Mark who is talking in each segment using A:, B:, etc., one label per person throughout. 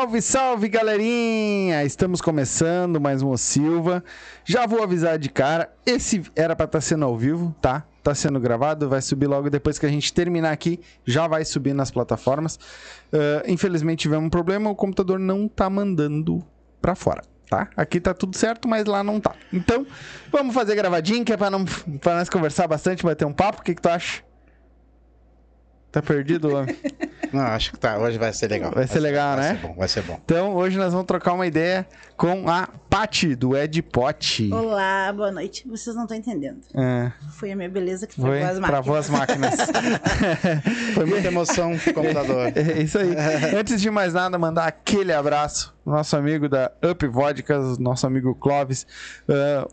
A: Salve, salve, galerinha! Estamos começando mais um O Silva. Já vou avisar de cara, esse era pra estar sendo ao vivo, tá? Tá sendo gravado, vai subir logo depois que a gente terminar aqui, já vai subir nas plataformas. Ah, infelizmente tivemos um problema, o computador não tá mandando pra fora, tá? Aqui tá tudo certo, mas lá não tá. Então, vamos fazer gravadinho, que é pra, não, pra nós conversar bastante, bater um papo. O que, que tu acha? Tá perdido, Luan?
B: Não, acho que tá. Hoje vai ser legal.
A: Vai ser legal,
B: vai
A: né?
B: Ser bom, vai ser bom.
A: Então, hoje nós vamos trocar uma ideia com a Pati, do Ed Pot.
C: Olá, boa noite. Vocês não estão entendendo.
A: É,
C: Foi a minha beleza que
A: foi,
C: travou as máquinas.
A: travou as máquinas.
B: Foi muita emoção no computador.
A: É isso aí. Antes de mais nada, mandar aquele abraço pro nosso amigo da Up Vodkas, nosso amigo Clóvis. Ah,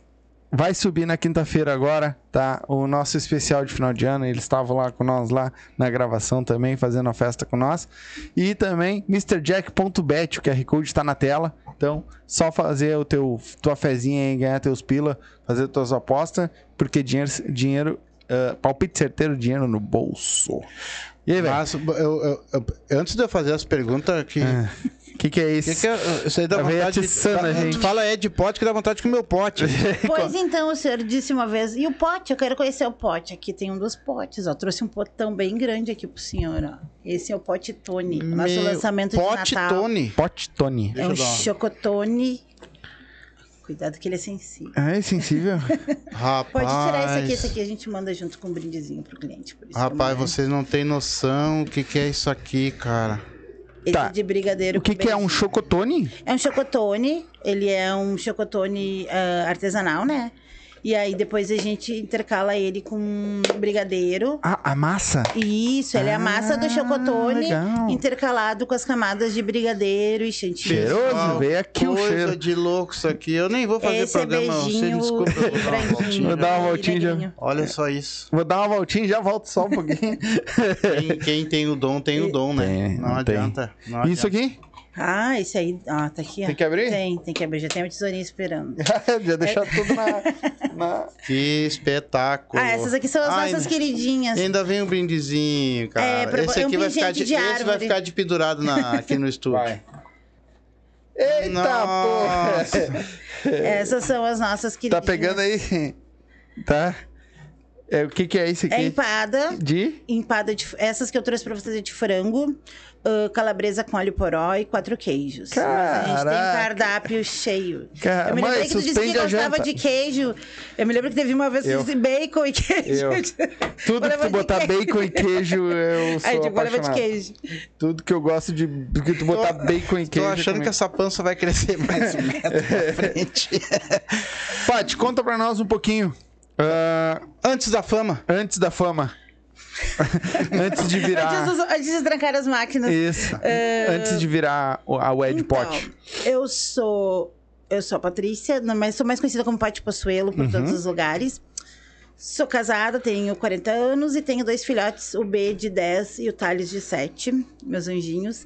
A: vai subir na quinta-feira agora, tá? O nosso especial de final de ano. Eles estavam lá com nós lá na gravação também, fazendo a festa com nós. E também MrJack.bet, o QR Code está na tela. Então, só fazer o teu tua fezinha e ganhar teus pila, fazer tuas apostas, porque dinheiro, dinheiro ah, palpite certeiro, dinheiro no bolso. E aí, velho?
B: Antes de eu fazer as perguntas que.
A: O que, que é isso?
B: Que que é, isso aí dá
A: meio
B: vontade de.
A: atiçando a gente.
B: Fala Ed Pote que dá vontade de comer o pote.
C: Pois então, o senhor disse uma vez, e o pote? Eu quero conhecer o pote. Aqui tem um dos potes, ó. Trouxe um potão bem grande aqui pro senhor, ó. Esse é o pote Tony, o nosso
B: Meu,
C: lançamento
B: pote
C: de Natal.
B: Tony.
A: Pote Tony.
C: É um chocotone. Cuidado que ele é sensível.
A: Ah, é sensível?
B: Rapaz.
C: Pode tirar esse aqui, esse aqui a gente manda junto com um brindezinho pro cliente.
B: Rapaz, vocês não têm noção o que, que é isso aqui, cara.
A: Tá.
C: é de brigadeiro
A: o que, que é um chocotone?
C: É um chocotone, ele é um chocotone ah, artesanal, né? E aí depois a gente intercala ele com brigadeiro.
A: Ah, a massa?
C: Isso, ele é a massa do
A: Ah,
C: chocotone
A: legal.
C: intercalado com as camadas de brigadeiro e chantilly.
A: Cheiroso, veio aqui o
B: coisa
A: cheiro.
B: de louco isso aqui. Eu nem vou fazer
C: Esse é
B: programa. Você
C: beijinho
B: desculpa, eu vou dar uma voltinha.
A: Vou dar uma voltinha já.
B: Olha só isso.
A: Vou dar uma voltinha e já volto só um pouquinho.
B: Quem, quem tem o dom, tem o dom, né?
A: Tem,
B: não,
A: não
B: adianta. não
A: Isso
B: adianta.
A: aqui?
C: Ah, esse aí, ah, tá aqui, ó.
A: Tem que abrir?
C: Tem, tem que abrir. Já tem uma tesourinha esperando.
A: já deixar tudo na, na-
B: Que espetáculo.
C: Ah, essas aqui são as
B: Ai,
C: nossas queridinhas.
B: Ainda vem um brindezinho, cara.
C: É, pra-
B: esse
C: é um
B: aqui vai ficar de,
C: de
B: esse vai ficar de pendurado na- aqui no estúdio.
A: Vai. Eita,
B: Nossa.
A: porra!
C: Essas são as nossas
A: Tá
C: queridinhas.
A: pegando aí? Tá? É, o que, que é isso aqui?
C: É empada.
A: De?
C: Empada de. Essas que eu trouxe pra vocês é de frango, ah, calabresa com alho poró e quatro queijos. Mas a gente tem
A: Caraca.
C: cardápio cheio.
A: Cara,
C: eu me lembrei
A: mãe,
C: que tu disse que gostava de queijo. Eu me lembro que teve uma vez que
A: Eu.
C: disse bacon e queijo.
A: Eu. Tudo que tu botar
C: queijo.
A: bacon e queijo, eu sou
C: Aí, tipo, levar de
A: apaixonado.
C: queijo.
A: Tudo que eu gosto de que tu botar bacon e
B: Tô
A: queijo.
B: achando que
A: comigo.
B: essa pança vai crescer mais um metro pra frente.
A: Paty, conta pra nós um pouquinho. Ah,
B: Antes da fama.
A: antes da fama. antes de
C: Antes,
A: virar.
C: dos- antes de trancar as máquinas.
A: Isso. Antes de virar a Wed
C: Então,
A: Pot.
C: eu sou. Eu sou a Patrícia, mas sou mais conhecida como Pati Possuelo por
A: Uhum.
C: todos os lugares. Sou casada, tenho 40 anos e tenho dois filhotes, o B de 10 e o Thales de 7, meus anjinhos.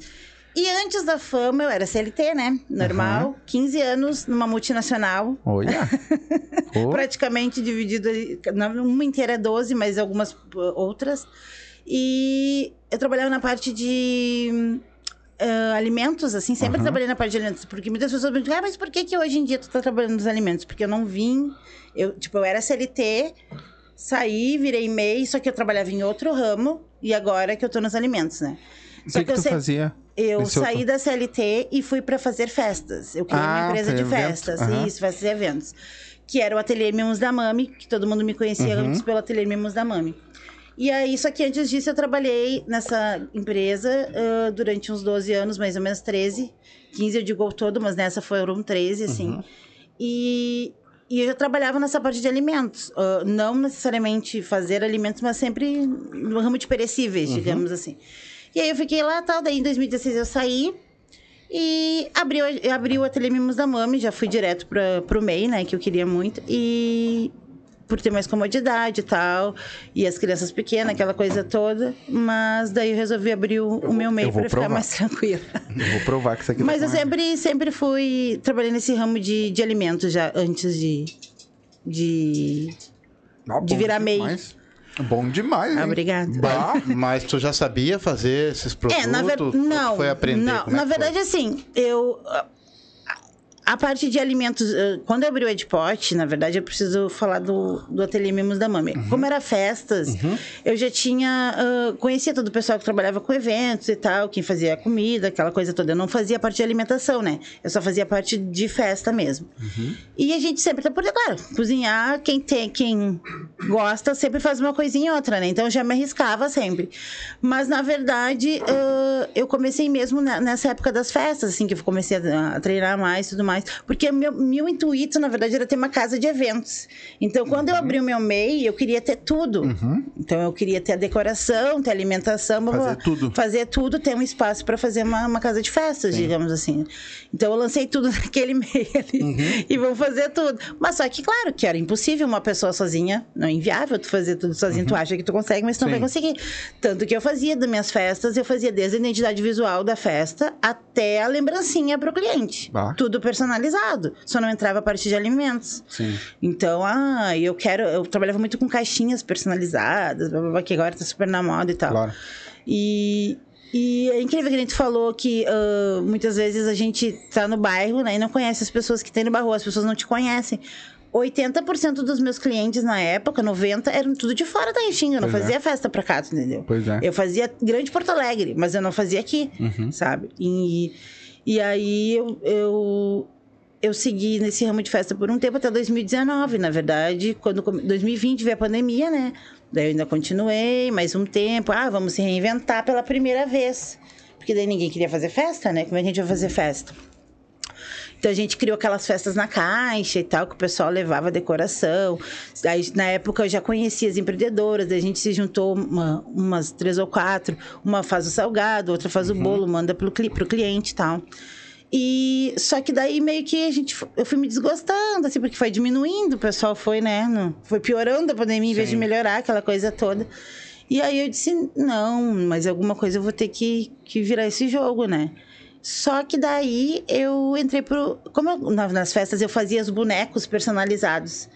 C: E antes da fama, eu era CLT, né? Normal. 15 anos numa multinacional.
A: Olha. Oh.
C: Praticamente dividido. Uma inteira é 12, mas algumas outras. E eu trabalhava na parte de. uh, alimentos, assim, sempre
A: Aham.
C: trabalhei na parte de alimentos, porque muitas pessoas me dizem, ah, mas por que, que hoje em dia tu tá trabalhando nos alimentos? Porque eu não vim, eu, tipo, eu era CLT, saí, virei MEI, só que eu trabalhava em outro ramo, e agora que eu tô nos alimentos, né?
A: O que, que
C: eu
A: tu
C: sempre-
A: fazia?
C: Eu
A: Esse
C: saí
A: outro-
C: da CLT e fui para fazer festas. Eu criei
A: Ah,
C: uma empresa de
A: evento?
C: festas,
A: Aham.
C: isso, festas e eventos. Que era o Ateliê Mimos da Mami, que todo mundo me conhecia
A: Uhum.
C: antes pelo Ateliê Mimos da Mami. E aí, só que antes disso eu trabalhei nessa empresa ah, durante uns 12 anos, mais ou menos 13. 15 eu digo todo, mas nessa foram 13, assim.
A: Uhum.
C: E, e eu já trabalhava nessa parte de alimentos. Ah, não necessariamente fazer alimentos, mas sempre no ramo de perecíveis,
A: Uhum.
C: digamos assim. E aí eu fiquei lá, tal, daí em 2016 eu saí e abri, o- abri o Ateliê Mimos da Mami, já fui direto para pro MEI, né, que eu queria muito. E por ter mais comodidade e tal, e as crianças pequenas, aquela coisa toda. Mas daí eu resolvi abrir o, o meu MEI
A: eu vou
C: para ficar mais tranquila.
A: Eu vou provar que isso aqui
C: Mas
A: tá
C: eu sempre, sempre fui. Trabalhei nesse ramo de, de alimentos já antes de. De.
A: Ah,
C: de
A: bom
C: virar MEI.
A: Bom demais, hein?
C: obrigada.
A: Bah.
B: Mas tu já sabia fazer esses produtos?
C: É, na
B: tu
C: Não.
B: Foi aprender?
C: não,
B: é
C: na verdade, assim, eu. A- parte de alimentos, quando eu abri o Edpot, na verdade, eu preciso falar do, do Ateliê Mimos da Mami.
B: Uhum.
C: Como era festas, eu já tinha. ah, conhecia todo o pessoal que trabalhava com eventos e tal, quem fazia comida, aquela coisa toda. Eu não fazia parte de alimentação, né? Eu só fazia parte de festa mesmo.
B: Uhum.
C: E a gente sempre tá por claro, cozinhar, quem tem, quem gosta, sempre faz uma coisinha ou outra, né? Então eu já me arriscava sempre. Mas na verdade, ah, eu comecei mesmo nessa época das festas, assim, que eu comecei a, a treinar mais e tudo mais. Porque meu, meu intuito, na verdade, era ter uma casa de eventos. Então, quando eu abri o meu MEI, eu queria ter tudo. Então, eu queria ter a decoração, ter a alimentação,
A: Fazer
C: blá.
A: tudo.
C: Fazer tudo, ter um espaço para fazer uma, uma casa de festas, digamos assim. Então, eu lancei tudo naquele MEI ali. E vamos fazer tudo. Mas só que, claro, que era impossível uma pessoa sozinha. Não é inviável tu fazer tudo sozinho. Tu acha que tu consegue, mas tu não
A: Sim.
C: vai conseguir. Tanto que eu fazia das minhas festas, eu fazia desde a identidade visual da festa até a lembrancinha pro cliente.
A: Bah.
C: Tudo personalizado. Só não entrava a parte de alimentos.
A: Sim.
C: Então, ah, eu quero. Eu trabalhava muito com caixinhas personalizadas, blá, blá, blá, que agora tá super na moda e tal.
A: Claro.
C: E, e é incrível que a gente falou que ah, muitas vezes a gente tá no bairro né, e não conhece as pessoas que tem no bairro, as pessoas não te conhecem. 80% dos meus clientes na época, 90%, eram tudo de fora da Restinga. Eu não
A: Pois é.
C: fazia festa pra cá, entendeu?
A: Pois é.
C: Eu fazia Grande Porto Alegre, mas eu não fazia aqui,
A: Uhum.
C: sabe? E, e aí eu, eu, eu segui nesse ramo de festa por um tempo, até 2019, na verdade. Quando come- 2020 veio a pandemia, né? Daí eu ainda continuei mais um tempo. Ah, vamos se reinventar pela primeira vez. Porque daí ninguém queria fazer festa, né? Como é que a gente vai fazer festa? Então a gente criou aquelas festas na caixa e tal, que o pessoal levava decoração. Aí, na época eu já conhecia as empreendedoras, a gente se juntou uma- umas três ou quatro. Uma faz o salgado, outra faz o bolo, manda pro, pro cliente e tal. E só que daí meio que a gente eu fui me desgostando, assim, porque foi diminuindo, o pessoal foi, né? no- foi piorando a pandemia em vez de
A: Sim.
C: melhorar aquela coisa toda. E aí eu disse, não, mas alguma coisa eu vou ter que, que virar esse jogo, né? Só que daí eu entrei pro. Como eu- na- nas festas eu fazia os bonecos personalizados.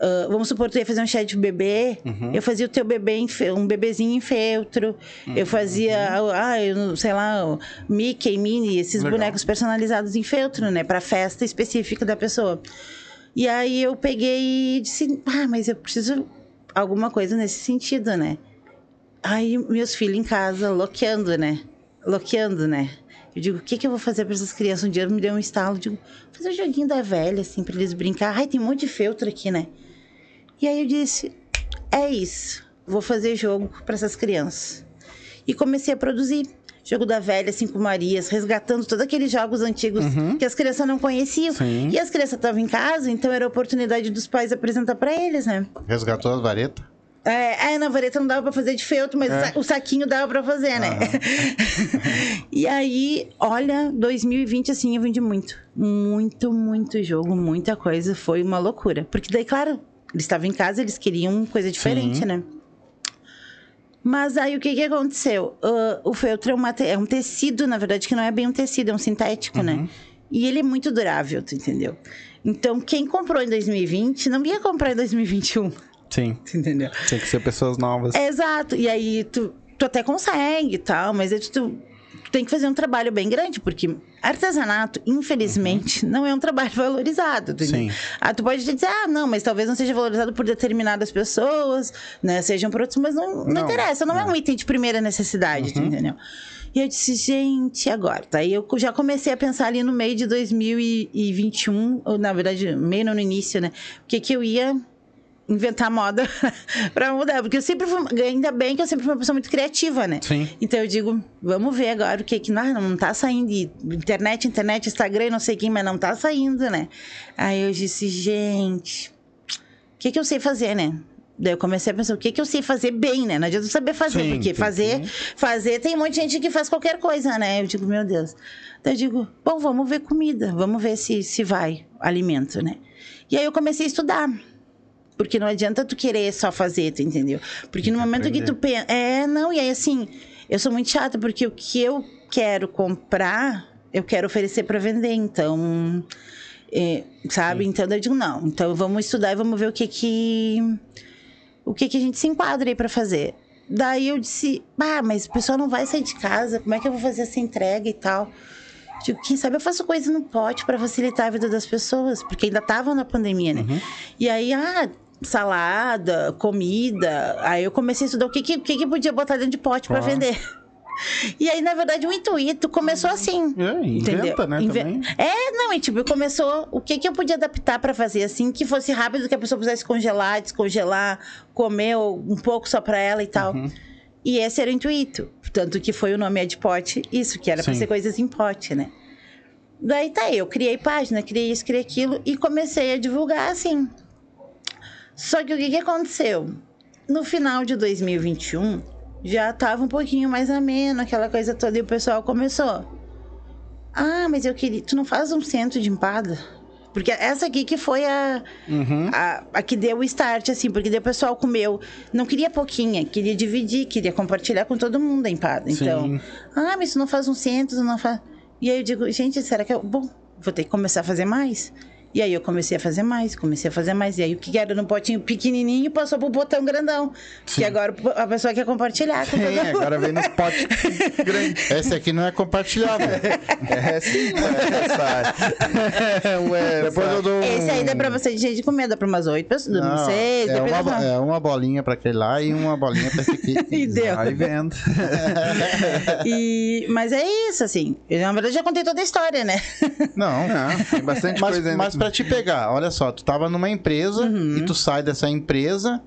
C: Ah, vamos supor, tu ia fazer um chá de bebê, eu fazia o teu bebê, em um bebezinho em feltro. Eu fazia, ah, eu sei lá, Mickey, Minnie, esses
A: Legal.
C: bonecos personalizados em feltro, né? Pra festa específica da pessoa. E aí eu peguei e disse, ah, mas eu preciso alguma coisa nesse sentido, né? Aí meus filhos em casa, loqueando, né? Loqueando, né? Eu digo, o que, que eu vou fazer para essas crianças? Um dia me deu um estalo, digo, fazer um joguinho da velha, assim, para eles brincar. Ai, tem um monte de feltro aqui, né? E aí eu disse, é isso, vou fazer jogo para essas crianças. E comecei a produzir. Jogo da velha, Cinco Marias, resgatando todos aqueles jogos antigos que as crianças não conheciam.
A: Sim.
C: E as crianças estavam em casa, então era a oportunidade dos pais apresentar para eles, né?
B: Resgatou as varetas?
C: É, é, na vareta não dava pra fazer de feltro, mas
A: É.
C: o sa- o saquinho dava pra fazer, né? e aí, olha, 2020, assim, eu vendi muito. Muito, muito jogo, muita coisa. Foi uma loucura. Porque daí, claro, eles estavam em casa, eles queriam coisa diferente,
A: Sim.
C: né? Mas aí o que que aconteceu? Uh, o feltro é, uma é um tecido, na verdade, que não é bem um tecido, é um sintético, né? E ele é muito durável, tu entendeu? Então, quem comprou em 2020 não ia comprar em 2021,
A: Sim.
C: entendeu?
A: Tem que ser pessoas novas.
C: É, exato. E aí tu, tu até consegue e tal, mas aí tu, tu tem que fazer um trabalho bem grande, porque artesanato, infelizmente, não é um trabalho valorizado. Tu,
A: Uhum. Sim.
C: ah, tu pode dizer, ah, não, mas talvez não seja valorizado por determinadas pessoas, né? Sejam por outros, mas não, não,
A: Não,
C: interessa, não é. um item de primeira necessidade, tu
A: Uhum.
C: entendeu? E eu disse, gente, agora? Daí eu já comecei a pensar ali no meio de 2021, ou na verdade, meio no início, né? O que que eu ia inventar moda pra mudar. Porque eu sempre fui, ainda bem que eu sempre fui uma pessoa muito criativa, né?
A: Sim.
C: Então eu digo, vamos ver agora o que que não, não tá saindo. E internet, internet, Instagram, não sei quem, mas não tá saindo, né? Aí eu disse, gente, o que que eu sei fazer, né? Daí eu comecei a pensar, o que que eu sei fazer bem, né? Não adianta eu saber fazer,
A: Sim,
C: porque
A: sim,
C: fazer, fazer, tem um monte de gente que faz qualquer coisa, né? Eu digo, meu Deus. Daí eu digo, bom, vamos ver comida, vamos ver se, se vai alimento, né? E aí eu comecei a estudar. Porque não adianta tu querer só fazer, tu entendeu? Porque no momento que tu pensa. É, não, e aí assim, eu sou muito chata, porque o que eu quero comprar, eu quero oferecer para vender. Então. é, sabe? Então eu digo, não. Então vamos estudar e vamos ver o que que. O que que a gente se enquadra aí pra fazer. Daí eu disse, ah, mas o pessoal não vai sair de casa, como é que eu vou fazer essa entrega e tal? Digo, quem sabe eu faço coisa no pote para facilitar a vida das pessoas, porque ainda estavam na pandemia, né? E aí, ah, salada, comida. Aí eu comecei a estudar o que, que, que, podia botar dentro de pote para
A: Ó.
C: vender. E aí, na verdade, o intuito começou assim.
A: É, inventa,
C: Entendeu?
A: né,
C: Inve-
A: também.
C: É, não, e tipo, começou o que que eu podia adaptar pra fazer assim, que fosse rápido, que a pessoa pudesse congelar, descongelar, comer um pouco só pra ela e tal.
A: Uhum.
C: E esse era o intuito. Tanto que foi o nome é de pote, isso, que era pra
A: Sim.
C: ser coisas em pote, né? Daí tá, eu criei página, criei isso, criei aquilo e comecei a divulgar assim. Só que o que, que aconteceu? No final de 2021, já tava um pouquinho mais ameno, aquela coisa toda, e o pessoal começou. Ah, mas eu queria. Tu não faz um centro de empada? Porque essa aqui que foi a,
A: Uhum.
C: a, a que deu o start, assim, porque daí o pessoal comeu. Não queria pouquinha, queria dividir, queria compartilhar com todo mundo a empada. Então,
A: Sim.
C: ah, mas tu não faz um centro, tu não faz. E aí eu digo, gente, será que eu. Bom, vou ter que começar a fazer mais. E aí eu comecei a fazer mais, comecei a fazer mais. E aí o que era no potinho pequenininho passou pro botão grandão. Que agora a pessoa quer compartilhar com
A: Sim, agora vem nos potes grandes.
B: Esse aqui não é compartilhável.
A: É sim, essa. Ué,
B: Depois eu dou um...
C: Esse aí dá pra você de gente de comer, dá pra umas oito pessoas, não,
B: Não,
C: sei.
B: é, uma, é uma bolinha pra aquele lá e uma bolinha pra esse aqui.
C: E deu.
A: Vai vendo.
C: E, mas é isso, assim. Eu, na verdade, já contei toda a história, né?
B: Não,
A: Não, tem bastante
B: mas,
A: coisa ainda.
B: mas pra te pegar, olha só, tu tava numa empresa
C: Uhum.
B: e tu sai dessa empresa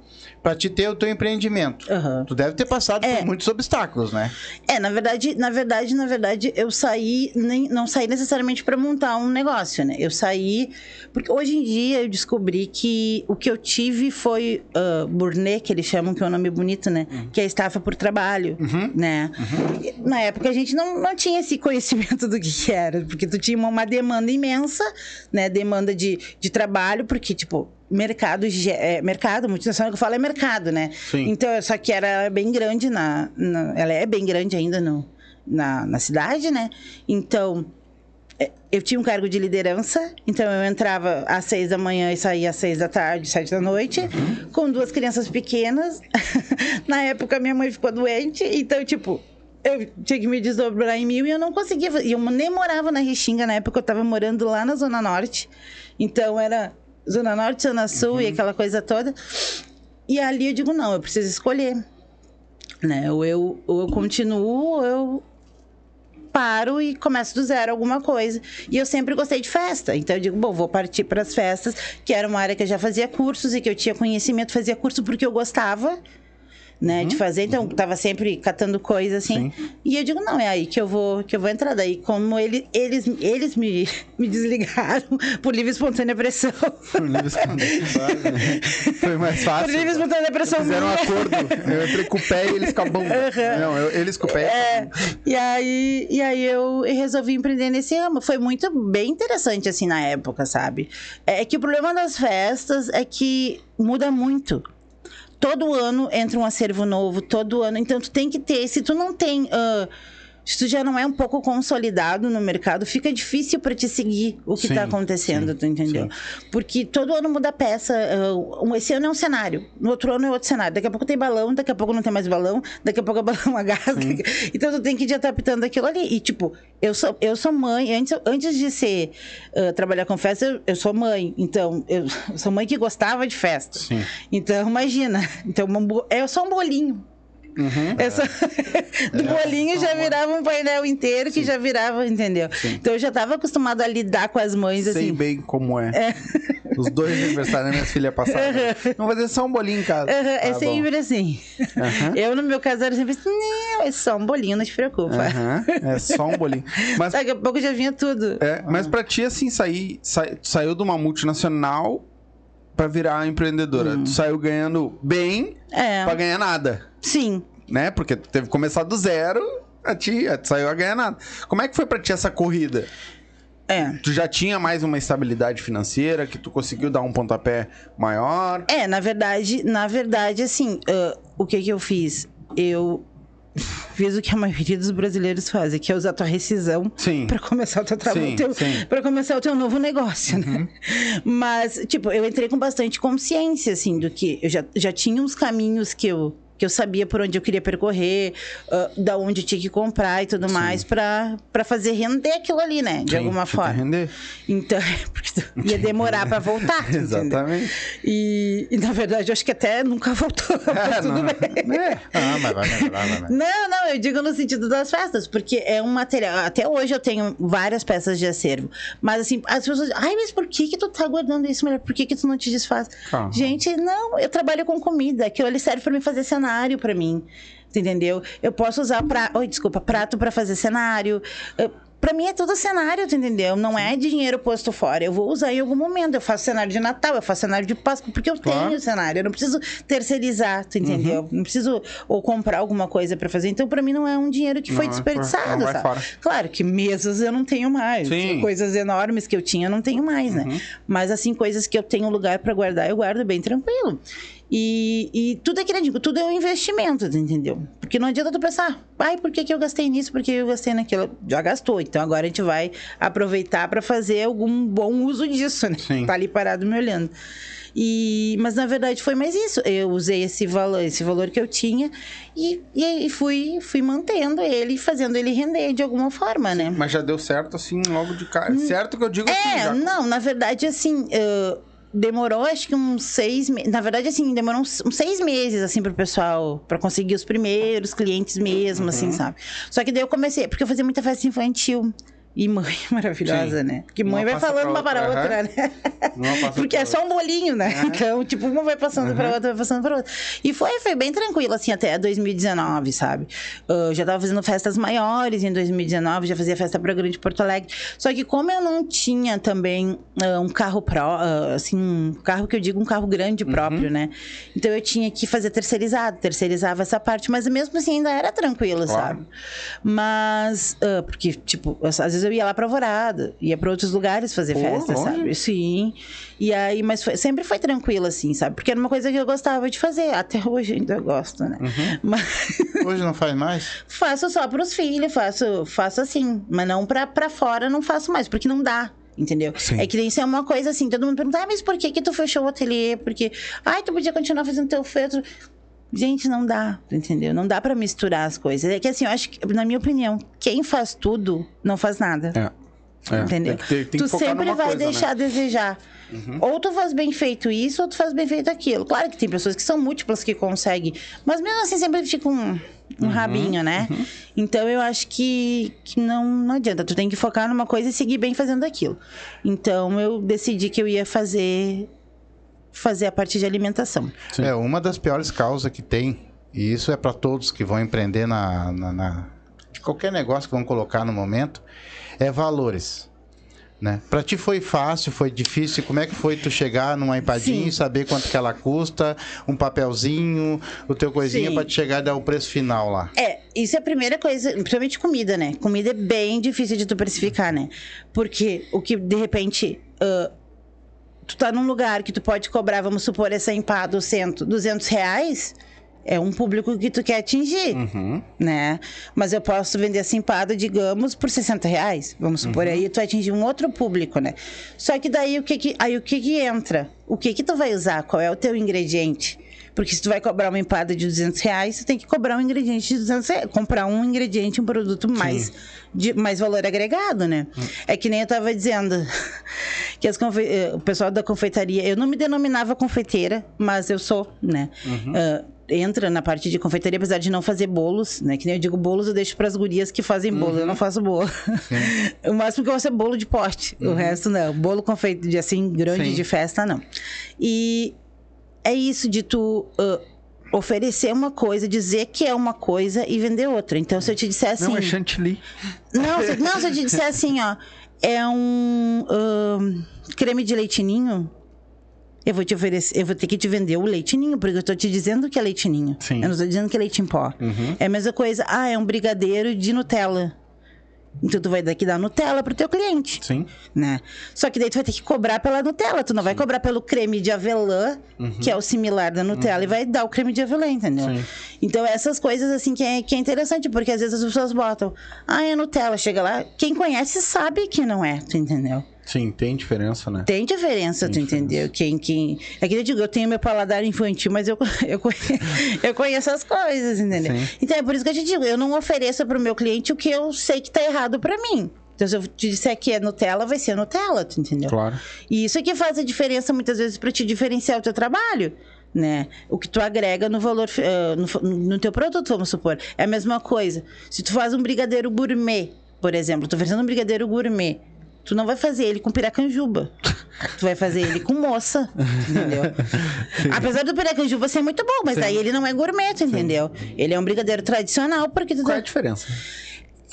B: pra te ter o teu empreendimento.
C: Aham.
B: Tu deve ter passado
C: É.
B: por muitos obstáculos, né?
C: É, na verdade, na verdade, na verdade, eu saí, nem, não saí necessariamente para montar um negócio, né? Eu saí porque hoje em dia eu descobri que o que eu tive foi uh, burnet, que eles chamam que é um nome bonito, né? Que é a estafa por trabalho, né? Na época a gente não, não tinha esse conhecimento do que que era, porque tu tinha uma, uma demanda imensa, né? Demanda de, de trabalho, porque tipo mercado, é, mercado, multinacional que eu falo é mercado, né?
A: Sim.
C: Então, só que era bem grande na, na- ela é bem grande ainda no, na, na cidade, né? Então, é, eu tinha um cargo de liderança, então eu entrava às seis da manhã e saía às seis da tarde, sete da noite, com duas crianças pequenas. na época, minha mãe ficou doente, então, tipo, eu tinha que me desdobrar em mil e eu não conseguia. E eu nem morava na Rixinga, na época eu tava morando lá na Zona Norte. Então era Zona Norte, Zona Sul e aquela coisa toda. E ali eu digo, não, eu preciso escolher. Né? Ou eu, ou eu continuo, ou eu paro e começo do zero alguma coisa. E eu sempre gostei de festa. Então eu digo, bom, vou partir para as festas, que era uma área que eu já fazia cursos e que eu tinha conhecimento, fazia curso porque eu gostava. Né, de fazer, então tava sempre catando coisa assim. E eu digo, não, é aí que eu vou, que eu vou entrar. Daí, como ele, eles, eles me, me desligaram por livre e espontânea pressão.
A: Um livro escondido, né? Foi mais
C: por
A: fácil.
C: livre e espontânea pressão
A: Fizeram um acordo. Eu entrei com o pé e eles com a bunda. Não, eu- eles com o pé.
C: É, e aí, e aí eu resolvi empreender nesse ramo. Foi muito bem interessante, assim, na época, sabe? É que o problema das festas é que muda muito. Todo ano entra um acervo novo, todo ano. Então, tu tem que ter. Se tu não tem. ah, se tu já não é um pouco consolidado no mercado, fica difícil para te seguir o que
A: Sim,
C: está acontecendo,
A: sim,
C: tu entendeu? Porque todo ano muda peça. ah, esse ano é um cenário, no outro ano é outro cenário. Daqui a pouco tem balão, daqui a pouco não tem mais balão, daqui a pouco é balão a gás. Então tu tem que ir adaptando aquilo ali. E tipo, eu sou, eu sou mãe, antes, antes de ser ah, trabalhar com festa, eu, eu sou mãe. Então, eu sou mãe que gostava de festa.
A: Sim.
C: Então, imagina. Então, bo- é só um bolinho.
A: Uhum.
C: É só- do bolinho já virava um painel inteiro que já virava, entendeu? Então eu já estava acostumada a lidar com as mães
A: Sei
C: assim.
A: bem como é. Os dois aniversários da minha filha passaram. Vamos fazer só um bolinho em casa.
C: Aham, é
A: Tá bom.
C: sempre assim.
A: Aham.
C: Eu, no meu caso, era sempre assim: não, é só um bolinho, não te preocupa.
A: Aham, É só um bolinho. Mas,
C: Daqui a pouco já vinha tudo.
A: é, mas pra ti, assim, sair, sai- saiu de uma multinacional pra virar empreendedora. Tu saiu ganhando bem
C: É,
A: pra ganhar nada,
C: sim.
A: né? Porque tu teve que começar do zero, a ti a- tu saiu a ganhar nada. Como é que foi pra ti essa corrida?
C: É.
A: Tu já tinha mais uma estabilidade financeira, que tu conseguiu dar um pontapé maior?
C: É, na verdade, na verdade, assim, ah, o que que eu fiz? Eu fiz o que a maioria dos brasileiros fazem, que é usar a tua rescisão para começar o teu trabalho, para começar o teu novo negócio, né? Mas, tipo, eu entrei com bastante consciência, assim, do que eu já, já tinha uns caminhos que eu que eu sabia por onde eu queria percorrer, ah, da onde eu tinha que comprar e tudo mais, pra pra fazer render aquilo ali, né? De
A: Sim,
C: alguma
A: que
C: forma.
A: render.
C: Então, porque ia demorar pra voltar.
A: Exatamente.
C: E, e, na verdade, eu acho que até nunca voltou.
A: É,
C: tudo
A: não-
C: bem.
A: é.
B: Ah, mas vai melhorar, vai melhorar.
C: Não, não, eu digo no sentido das festas, porque é um material. Até hoje eu tenho várias peças de acervo. Mas assim, as pessoas dizem, ai, mas por que que tu tá guardando isso, mulher? Por que que tu não te desfaz?
A: Calma.
C: Gente, não, eu trabalho com comida. Aquilo ali serve pra mim fazer cenário pra mim. tu Entendeu? Eu posso usar pra... Oi, desculpa, prato pra fazer cenário. Eu- Pra mim é tudo cenário, tu entendeu? Não é dinheiro posto fora. Eu vou usar em algum momento. Eu faço cenário de Natal, eu faço cenário de Páscoa, porque eu
A: Claro.
C: tenho cenário. Eu não preciso terceirizar, tu entendeu?
A: Uhum.
C: Não preciso ou comprar alguma coisa pra fazer. Então, pra mim, não é um dinheiro que foi
A: Não, é
C: desperdiçado,
A: fora- não
C: sabe? Claro que mesas eu não tenho mais.
A: Sim. Uhum.
C: Coisas enormes que eu tinha, eu não tenho mais, né? Mas, assim, coisas que eu tenho lugar pra guardar, eu guardo bem tranquilo. E, e tudo é digo, tudo é um investimento, entendeu? Porque não adianta tu pensar, ai, por que, que eu gastei nisso, por que eu gastei naquilo? Já gastou, então agora a gente vai aproveitar pra fazer algum bom uso disso, né?
A: Sim.
C: Tá ali parado me olhando. E, mas na verdade foi mais isso. Eu usei esse valor, esse valor que eu tinha e, e fui, fui mantendo ele, fazendo ele render de alguma forma, né?
A: Mas já deu certo, assim, logo de cara. Certo que eu digo assim,
C: É,
A: já.
C: não, na verdade, assim, eh, demorou acho que uns seis meses. Na verdade, assim, demorou uns, uns seis meses, assim, pro pessoal, pra conseguir os primeiros clientes mesmo, assim,
A: Uhum.
C: sabe? Só que daí eu comecei, porque eu fazia muita festa infantil. E mãe maravilhosa,
A: Sim.
C: né? Porque mãe
A: Uma
C: vai falando uma para a
A: outra,
C: né? Porque é só um bolinho, né? Então, tipo, uma vai passando pra outra, vai passando pra outra. E foi, foi bem tranquilo, assim, até 2019, sabe? Eu já tava fazendo festas maiores em 2019, já fazia festa pra Grande Porto Alegre. Só que como eu não tinha também ah, um carro pró, ah, assim, um carro que eu digo um carro grande próprio, né? Então eu tinha que fazer terceirizado, terceirizava essa parte, mas mesmo assim ainda era tranquilo,
A: Claro.
C: sabe? Mas, ah, porque, tipo, às vezes eu ia lá pra Alvorada, ia pra outros lugares fazer
A: Pô,
C: festa,
A: longe.
C: sabe? Sim. E aí, mas foi- sempre foi tranquilo, assim, sabe? Porque era uma coisa que eu gostava de fazer. Até hoje ainda gosto, né?
A: Uhum.
C: Mas
B: Hoje não faz mais?
C: faço só pros filhos, faço, faço assim. Mas não pra, pra fora, não faço mais, porque não dá. Entendeu?
A: Sim.
C: É que isso é uma coisa assim, todo mundo pergunta, ah, mas por que que tu fechou o ateliê? Porque, ai, tu podia continuar fazendo teu feito. Gente, não dá, entendeu? Não dá pra misturar as coisas. É que assim, eu acho que, na minha opinião, quem faz tudo, não faz nada.
A: É. É,
C: Entendeu?
A: Tem que, tem
C: tu sempre vai
A: coisa, né? Uhum.
C: deixar a desejar. Ou tu faz bem feito isso, ou tu faz bem feito aquilo. Claro que tem pessoas que são múltiplas que conseguem, mas mesmo assim sempre fica um,
A: Uhum.
C: um rabinho, né? Então eu acho que, que não, não adianta. Tu tem que focar numa coisa e seguir bem fazendo aquilo. Então eu decidi que eu ia fazer fazer a parte de alimentação.
A: Sim.
B: É, uma das piores causas que tem, e isso é para todos que vão empreender na, na, na- de qualquer negócio que vão colocar no momento, é valores. Né? Para ti foi fácil, foi difícil? Como é que foi tu chegar numa empadinha e saber quanto que ela custa, um papelzinho, o teu coisinha para te chegar e dar o preço final lá?
C: É, isso é a primeira coisa, principalmente comida, né? Comida é bem difícil de tu precificar, né? Porque o que de repente. tu tá num lugar que tu pode cobrar, vamos supor, essa empada, 100, 200 reais, é um público que tu quer atingir,
A: Uhum.
C: né? Mas eu posso vender essa empada, digamos, por 60 reais, vamos supor, aí tu atingir um outro público, né? Só que daí o que que, aí o que que entra? O que que tu vai usar? Qual é o teu ingrediente? Porque se tu vai cobrar uma empada de 200 reais, tu tem que cobrar um ingrediente de 200 reais. Comprar um ingrediente, um produto mais, de mais valor agregado, né? É que nem eu tava dizendo, que as confe- eh, o pessoal da confeitaria, eu não me denominava confeiteira, mas eu sou, né? Ah, entra na parte de confeitaria, apesar de não fazer bolos, né? Que nem eu digo, bolos eu deixo para as gurias que fazem bolo, eu não faço bolo. o máximo que eu faço é bolo de pote, o resto não. Bolo confeito de assim, grande
A: Sim.
C: de festa, não. E é isso de tu ah, oferecer uma coisa, dizer que é uma coisa e vender outra. Então, se eu te disser assim.
A: Não, é chantilly.
C: Não, se, não, se eu te disser assim, ó, é um ahn, creme de leitinho, eu vou te oferecer, eu vou ter que te vender o leitinho, porque eu tô te dizendo que é leitinho.
A: Sim.
C: Eu não tô dizendo que é leite em pó.
A: Uhum.
C: É a mesma coisa, ah, é um brigadeiro de Nutella. Então tu vai dar que dar Nutella pro teu cliente,
A: Sim.
C: né? Só que daí tu vai ter que cobrar pela Nutella, tu não vai cobrar pelo creme de avelã, que é o similar da Nutella, e vai dar o creme de avelã, entendeu?
A: Sim.
C: Então, essas coisas, assim, que é, que é interessante, porque às vezes as pessoas botam, ah, é Nutella, chega lá, quem conhece sabe que não é, tu entendeu?
A: Sim, tem diferença, né?
C: Tem diferença, tu
A: Tem
C: entendeu? Quem, quem... É que eu digo, eu tenho meu paladar infantil, mas eu, eu, conheço, eu conheço as coisas, entendeu?
A: Sim.
C: Então, é por isso que eu te digo, eu não ofereço pro meu cliente o que eu sei que tá errado pra mim. Então, se eu te disser que é Nutella, vai ser Nutella, tu entendeu?
A: Claro.
C: E isso é que faz a diferença muitas vezes para te diferenciar o teu trabalho. Né? O que tu agrega no valor, eh, no, no teu produto, vamos supor. É a mesma coisa. Se tu faz um brigadeiro gourmet, por exemplo, tu oferecendo um brigadeiro gourmet, tu não vai fazer ele com piracanjuba. tu vai fazer ele com moça, entendeu? Apesar do piracanjuba ser muito bom, mas aí ele não é gourmet, entendeu? Ele é um brigadeiro tradicional, porque tu
A: Qual é a
C: tá...
A: diferença?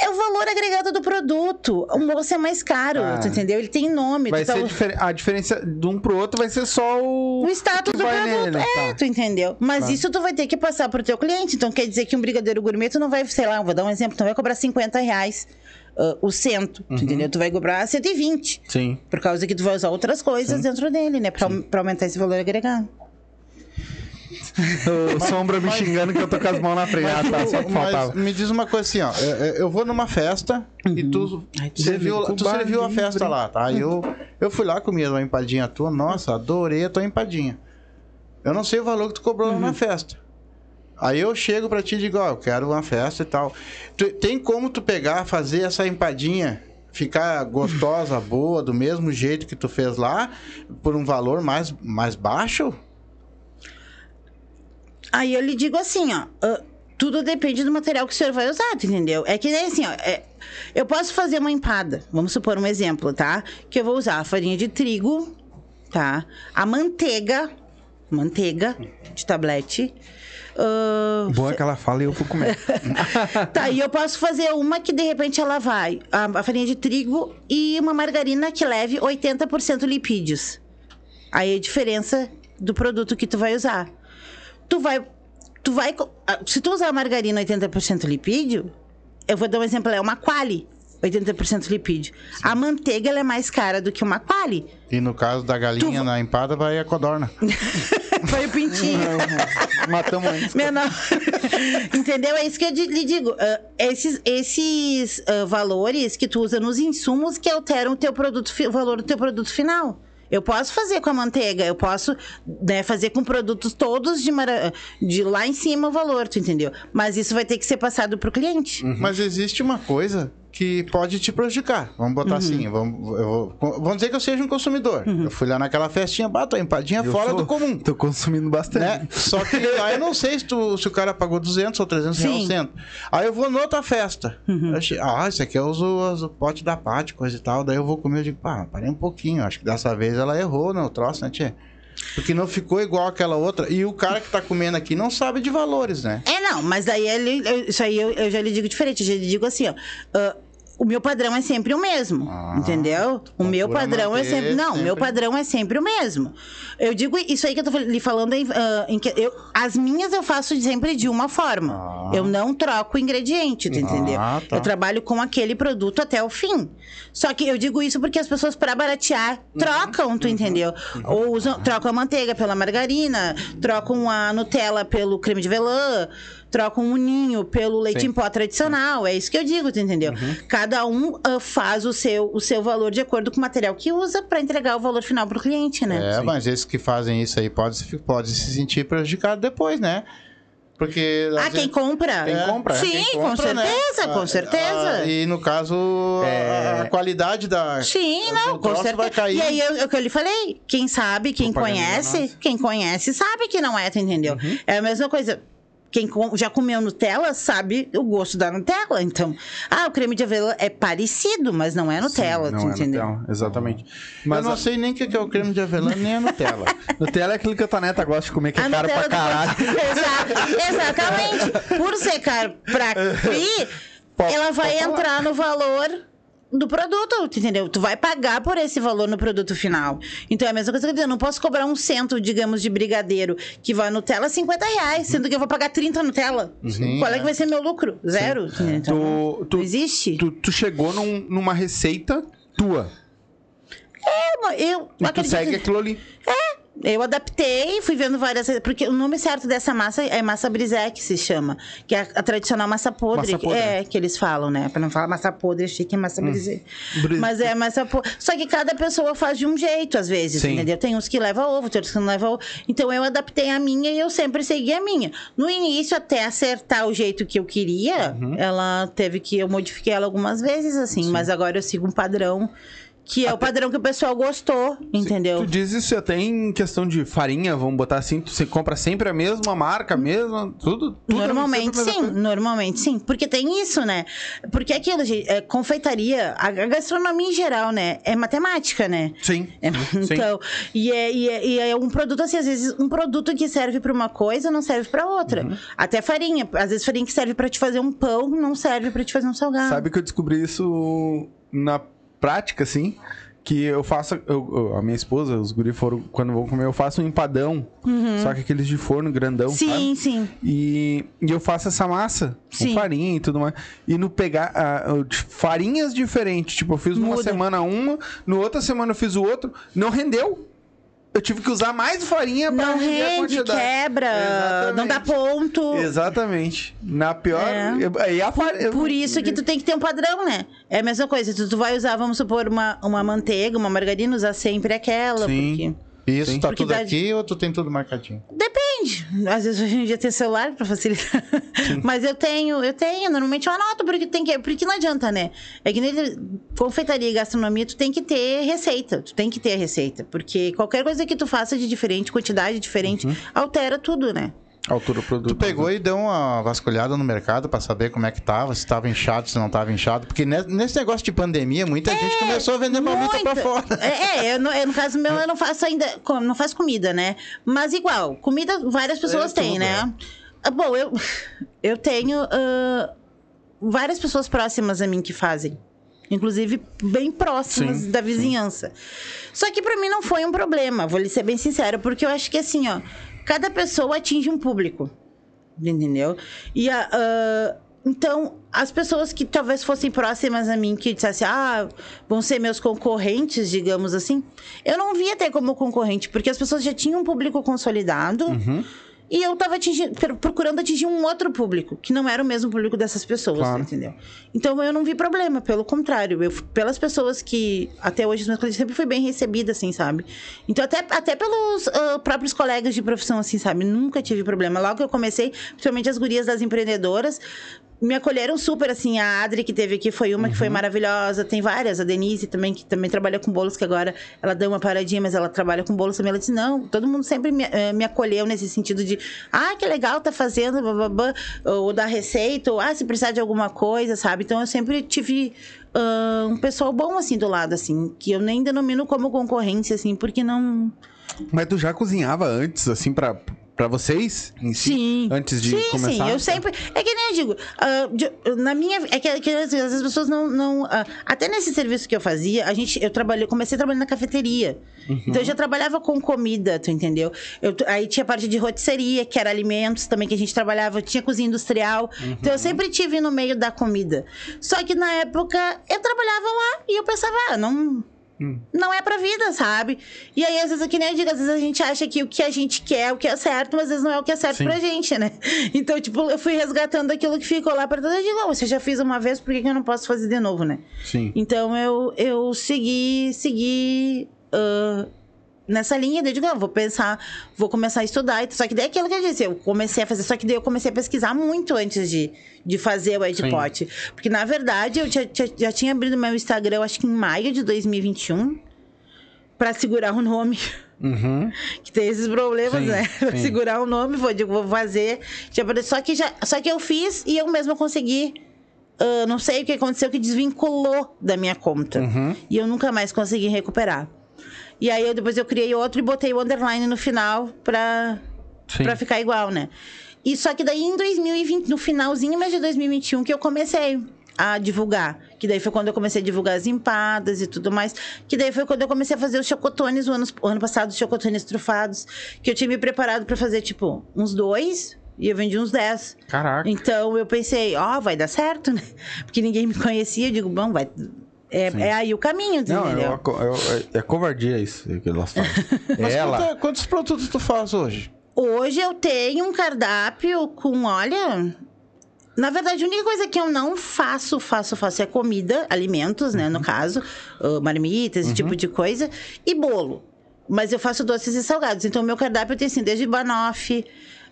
C: É o valor agregado do produto. O moço é mais caro,
A: Ah.
C: tu entendeu? Ele tem nome.
A: Vai
C: tá-
A: ser difer- a diferença de um pro outro vai ser só o.
C: o status do produto.
A: nele,
C: é,
A: tá.
C: tu entendeu? Mas
A: Tá.
C: isso tu vai ter que passar pro teu cliente. Então quer dizer que um brigadeiro gourmet tu não vai, sei lá, vou dar um exemplo, tu não vai cobrar 50 reais ah, o cento,
A: Uhum.
C: tu entendeu? Tu vai cobrar 120.
A: Sim.
C: Por causa que tu vai usar outras coisas dentro dele, né? Pra, pra aumentar esse valor agregado.
A: O Sombra me xingando que eu tô com as mãos na frente. Ah, tá, só que
B: Mas
A: faltava.
B: me diz uma coisa assim, ó. Eu, eu- eu vou numa festa e tu,
C: Ai, tu
B: serviu, tu serviu a
A: livre.
B: festa lá, tá? Eu, eu fui lá, comi uma empadinha tua. Nossa, adorei a tua empadinha. Eu não sei o valor que tu cobrou na festa. Aí eu chego pra ti e digo, ó, eu quero uma festa e tal. Tu- tem como tu pegar, fazer essa empadinha ficar gostosa, boa, do mesmo jeito que tu fez lá, por um valor mais, mais baixo?
C: Aí eu lhe digo assim, ó. ah, tudo depende do material que o senhor vai usar, entendeu? É que nem assim, ó. é, eu posso fazer uma empada. Vamos supor um exemplo, tá? Que eu vou usar a farinha de trigo, tá? A manteiga. Manteiga de tablete. Ah,
A: Bom é que ela fala e eu vou comer.
C: Tá, e eu posso fazer uma que de repente ela vai, a, a farinha de trigo e uma margarina que leve 80% lipídios. Aí é a diferença do produto que tu vai usar. Tu vai. Tu vai. ah, Se tu usar a margarina 80% lipídio, eu vou dar um exemplo, é uma quali. 80% lipídio. A manteiga ela é mais cara do que uma quali.
B: E no caso da galinha
C: Tu-
B: na empada, vai a codorna.
C: Vai o pintinho.
A: Matamos antes.
C: Menor. Entendeu? É isso que eu lhe digo. Ah, esses esses ah, valores que tu usa nos insumos que alteram o teu produto, o valor do teu produto final. Eu posso fazer com a manteiga, eu posso né, fazer com produtos todos de, mara- de lá em cima o valor, tu entendeu? Mas isso vai ter que ser passado pro cliente.
B: Mas existe uma coisa que pode te prejudicar. Vamos botar assim, vamos, eu vou- vamos dizer que eu seja um consumidor. Eu fui lá naquela festinha, bato a empadinha
A: Eu
B: fora
A: sou-
B: do comum.
A: Tô consumindo bastante.
B: Né? Só que lá eu não sei se, tu- se o cara pagou 200 ou 300 reais
C: Sim.
B: o centro. Aí eu vou noutra festa. Eu achei, ah, esse aqui eu uso os- o pote da Paty, coisa e tal. Daí eu vou comer, eu digo, pá, parei um pouquinho. Acho que dessa vez ela errou no troço, né, tia? Porque não ficou igual aquela outra. E o cara que tá comendo aqui não sabe de valores, né?
C: É, não, mas daí ele, isso aí eu, eu já lhe digo diferente. Eu já lhe digo assim, ó. ah, o meu padrão é sempre o mesmo,
B: Ah,
C: entendeu? O meu
B: procura
C: padrão é
B: manter
C: sempre. Não, o meu
B: sempre-
C: padrão é sempre o mesmo. Eu digo isso aí que eu tô lhe falando, em, ah, em que eu, as minhas eu faço sempre de uma forma.
B: Ah.
C: Eu não troco ingrediente, tu entendeu?
B: Ah, tá.
C: Eu trabalho com aquele produto até o fim. Só que eu digo isso porque as pessoas, para baratear,
B: Uhum.
C: trocam, tu entendeu? Ou usam, trocam a manteiga pela margarina, trocam a Nutella pelo creme de velã, trocam o ninho pelo leite
A: Sim.
C: em pó tradicional. É isso que eu digo, tu entendeu?
B: Uhum.
C: Cada um ah, faz o seu, o seu valor de acordo com o material que usa para entregar o valor final pro cliente, né?
B: É, mas esses que fazem isso aí podem se, pode se sentir prejudicados depois, né? Porque.
C: Ah, quem
B: vezes-
C: compra?
B: É,
A: compra,
C: Sim,
B: quem
C: com
B: compra, né?
C: certeza, com
B: Ah,
C: certeza.
B: ah, e no caso,
A: É.
B: a, qualidade da.
C: Sim,
B: do
C: não, com certeza.
B: vai cair.
C: E aí, é o que eu lhe falei, quem sabe, quem
A: Propaganda
C: conhece, quem conhece sabe que não é, tu entendeu?
B: Uhum.
C: É a mesma coisa. Quem já comeu Nutella sabe o gosto da Nutella. Então, ah, o creme de avelã é parecido, mas não é Nutella,
A: Sim,
C: tu
A: não é
C: entendeu?
A: Nutella, exatamente.
B: Mas eu não
A: a
B: sei nem o que é o creme de avelã, nem a Nutella.
A: Nutella é aquilo que a tua neta gosta de comer, que é
C: A
A: caro pra
C: Nutella
A: caralho.
C: do- Exa- Exatamente. Por ser caro pra
A: Pode-
C: ela vai entrar no valor do produto, entendeu? Tu vai pagar por esse valor no produto final. Então é a mesma coisa que eu digo, eu não posso cobrar um cento, digamos, de brigadeiro que vai Nutella 50 reais, sendo que eu vou pagar 30 Nutella.
B: Sim,
C: Qual é
B: é.
C: que vai ser meu lucro? Zero. entendeu? Então,
A: Tu, tu,
C: não existe.
A: tu, tu chegou num- numa receita tua.
C: Eu, eu
A: E tu
C: acredito-
A: segue aquilo ali.
C: Eu adaptei, fui vendo várias. Porque o nome certo dessa massa é massa brisé, que se chama. Que é a, a tradicional massa podre.
A: Massa
C: que-
A: podre.
C: É, que eles falam, né? Pra não falar massa podre, achei que é massa brisé.
A: Brisé.
C: Mas é massa podre. Só que cada pessoa faz de um jeito, às vezes,
A: Sim.
C: entendeu? Tem uns que levam ovo, tem outros que não levam ovo. Então eu adaptei a minha e eu sempre segui a minha. No início, até acertar o jeito que eu queria,
A: Uhum.
C: ela teve que. Eu modifiquei ela algumas vezes, assim. Mas agora eu sigo um padrão. Que é o padrão que o pessoal gostou, entendeu?
A: Tu diz isso até em questão de farinha, vamos botar assim, tu você compra sempre a mesma marca, a mesma, tudo, tudo é
C: Normalmente sim, normalmente sim. Porque tem isso, né? Porque aquilo, gente, é, confeitaria, a gastronomia em geral, né? É matemática, né?
A: Sim.
C: É,
A: sim.
C: então, e é, e, é, e é um produto assim, às vezes, um produto que serve pra uma coisa não serve pra outra.
A: Uhum.
C: Até farinha. Às vezes, farinha que serve pra te fazer um pão não serve pra te fazer um salgado.
A: Sabe que eu descobri isso na prática, assim? Que eu faço. eu- a minha esposa, os guri foram. Quando vão comer, eu faço um empadão. Só que aqueles de forno grandão.
C: Uhum. Sim,
A: sabe?
C: sim.
A: E, e eu faço essa massa
C: Sim.
A: com farinha e tudo mais. E no pegar farinhas diferentes. Tipo, eu fiz uma
C: Muda.
A: semana uma, no outra semana eu fiz o outro. Não rendeu. Eu tive que usar mais farinha pra
C: Não
A: render a
C: rende,
A: quantidade.
C: quebra, não dá ponto.
A: Exatamente. Na pior.
C: É.
A: Aí a farinha.
C: Por isso que tu tem que ter um padrão, né? É a mesma coisa. Tu, tu vai usar, vamos supor, uma, uma manteiga, uma margarina, usar sempre aquela.
A: Sim.
C: Porque...
B: Isso
A: Sim.
B: tá
C: Porque
B: tudo
C: dá-
B: aqui ou tu tem tudo marcadinho?
C: Depende. Às vezes hoje em dia tem celular pra facilitar. Mas eu tenho, eu tenho, normalmente eu anoto, porque tem que. Porque não adianta, né? É que nem confeitaria e gastronomia, tu tem que ter receita. Tu tem que ter a receita. Porque qualquer coisa que tu faça de diferente, quantidade diferente,
A: Uhum.
C: altera tudo, né?
A: Altura do produto.
B: Tu pegou e deu uma vasculhada no mercado pra saber como é que tava, se tava inchado, se não tava inchado. Porque ne- nesse negócio de pandemia, muita gente começou a vender marmita pra
C: Muita.
B: fora.
C: É, é, eu, no, eu, no caso meu, eu não faço ainda. Não faço comida, né? Mas igual, comida várias pessoas
B: É,
C: têm,
B: tudo,
C: né? Ah, Bom, eu, eu tenho ah, várias pessoas próximas a mim que fazem. Inclusive, bem próximas
A: Sim,
C: da vizinhança. Só que pra mim não foi um problema, vou lhe ser bem sincera, porque eu acho que assim, ó, cada pessoa atinge um público. Entendeu? E a. ah, então, as pessoas que talvez fossem próximas a mim, que dissessem, ah, vão ser meus concorrentes, digamos assim, eu não via ter como concorrente, porque as pessoas já tinham um público consolidado e eu tava atingindo, pro- procurando atingir um outro público, que não era o mesmo público dessas pessoas,
A: Claro.
C: entendeu? Então eu não vi problema, pelo contrário, eu, pelas pessoas que até hoje os meus clientes sempre fui bem recebida, assim, sabe? Então até, até pelos ah, próprios colegas de profissão, assim, sabe? Nunca tive problema. Logo que eu comecei, principalmente as gurias das empreendedoras, me acolheram super, assim, a Adri que teve aqui foi uma que foi maravilhosa, tem várias, a Denise também, que também trabalha com bolos, que agora ela deu uma paradinha, mas ela trabalha com bolos também, ela disse, não, todo mundo sempre me, eh, me acolheu nesse sentido de, ah, que legal, tá fazendo, bababá, ou da receita, ou, ah, se precisar de alguma coisa, sabe? Então, eu sempre tive ah, um pessoal bom, assim, do lado, assim, que eu nem denomino como concorrência, assim, porque não...
A: Mas tu já cozinhava antes, assim, pra, pra Pra vocês? em si,
C: Sim.
A: Antes de
C: sim,
A: começar?
C: Sim, eu sempre. É que nem eu digo, ah, de- na minha. É que, que às vezes as pessoas não. não ah, até nesse serviço que eu fazia, a gente, eu trabalhei, comecei trabalhando na cafeteria.
A: Uhum.
C: Então eu já trabalhava com comida, tu entendeu? Eu, aí tinha a parte de rotisseria, que era alimentos também que a gente trabalhava, tinha cozinha industrial.
A: Uhum.
C: Então eu sempre tive no meio da comida. Só que na época eu trabalhava lá e eu pensava, ah, não.
A: Hum.
C: Não é pra vida, sabe? E aí, às vezes, é que nem eu digo, às vezes a gente acha que o que a gente quer é o que é certo, mas às vezes não é o que é certo
A: Sim.
C: pra gente, né? Então, tipo, eu fui resgatando aquilo que ficou lá pra trás. Eu digo, "Ah, você já fez uma vez, por que que eu não posso fazer de novo, né?
A: Sim.
C: Então eu, eu segui, segui ah, nessa linha, eu digo, ah, vou pensar, vou começar a estudar. Só que daí é aquilo que eu disse, eu comecei a fazer, só que daí eu comecei a pesquisar muito antes de, de fazer o Edpot. Porque, na verdade, eu já, já, já tinha abrido meu Instagram, eu acho que em maio de 2021, pra segurar o nome.
A: Uhum.
C: Que tem esses problemas,
A: Sim,
C: né?
A: Sim.
C: segurar o nome, vou, digo, vou fazer. Já, só, que já, só que eu fiz e eu mesma consegui. ah, não sei o que aconteceu, que desvinculou da minha conta.
A: Uhum.
C: E eu nunca mais consegui recuperar. E aí eu, depois eu criei outro e botei o underline no final pra,
A: Sim.
C: pra ficar igual, né? E só que daí em 2020, no finalzinho mais de 2021, que eu comecei a divulgar. Que daí foi quando eu comecei a divulgar as empadas e tudo mais. Que daí foi quando eu comecei a fazer os chocotones o ano, o ano passado, os chocotones trufados. Que eu tinha me preparado pra fazer, tipo, uns dois. E eu vendi uns dez.
A: Caraca.
C: Então eu pensei, ó, vai dar certo, né? Porque ninguém me conhecia. Eu digo, bom, vai. É, é aí o caminho,
A: Não, é, uma co- é, é covardia isso que elas falam.
D: Mas
A: Ela.
D: quanta- quantos produtos tu faz hoje?
C: Hoje eu tenho um cardápio com, olha. Na verdade, a única coisa que eu não faço, faço, faço é comida, alimentos, né? No caso, ah, marmitas, esse tipo de coisa, e bolo. Mas eu faço doces e salgados. Então, o meu cardápio tem assim, desde banoffee,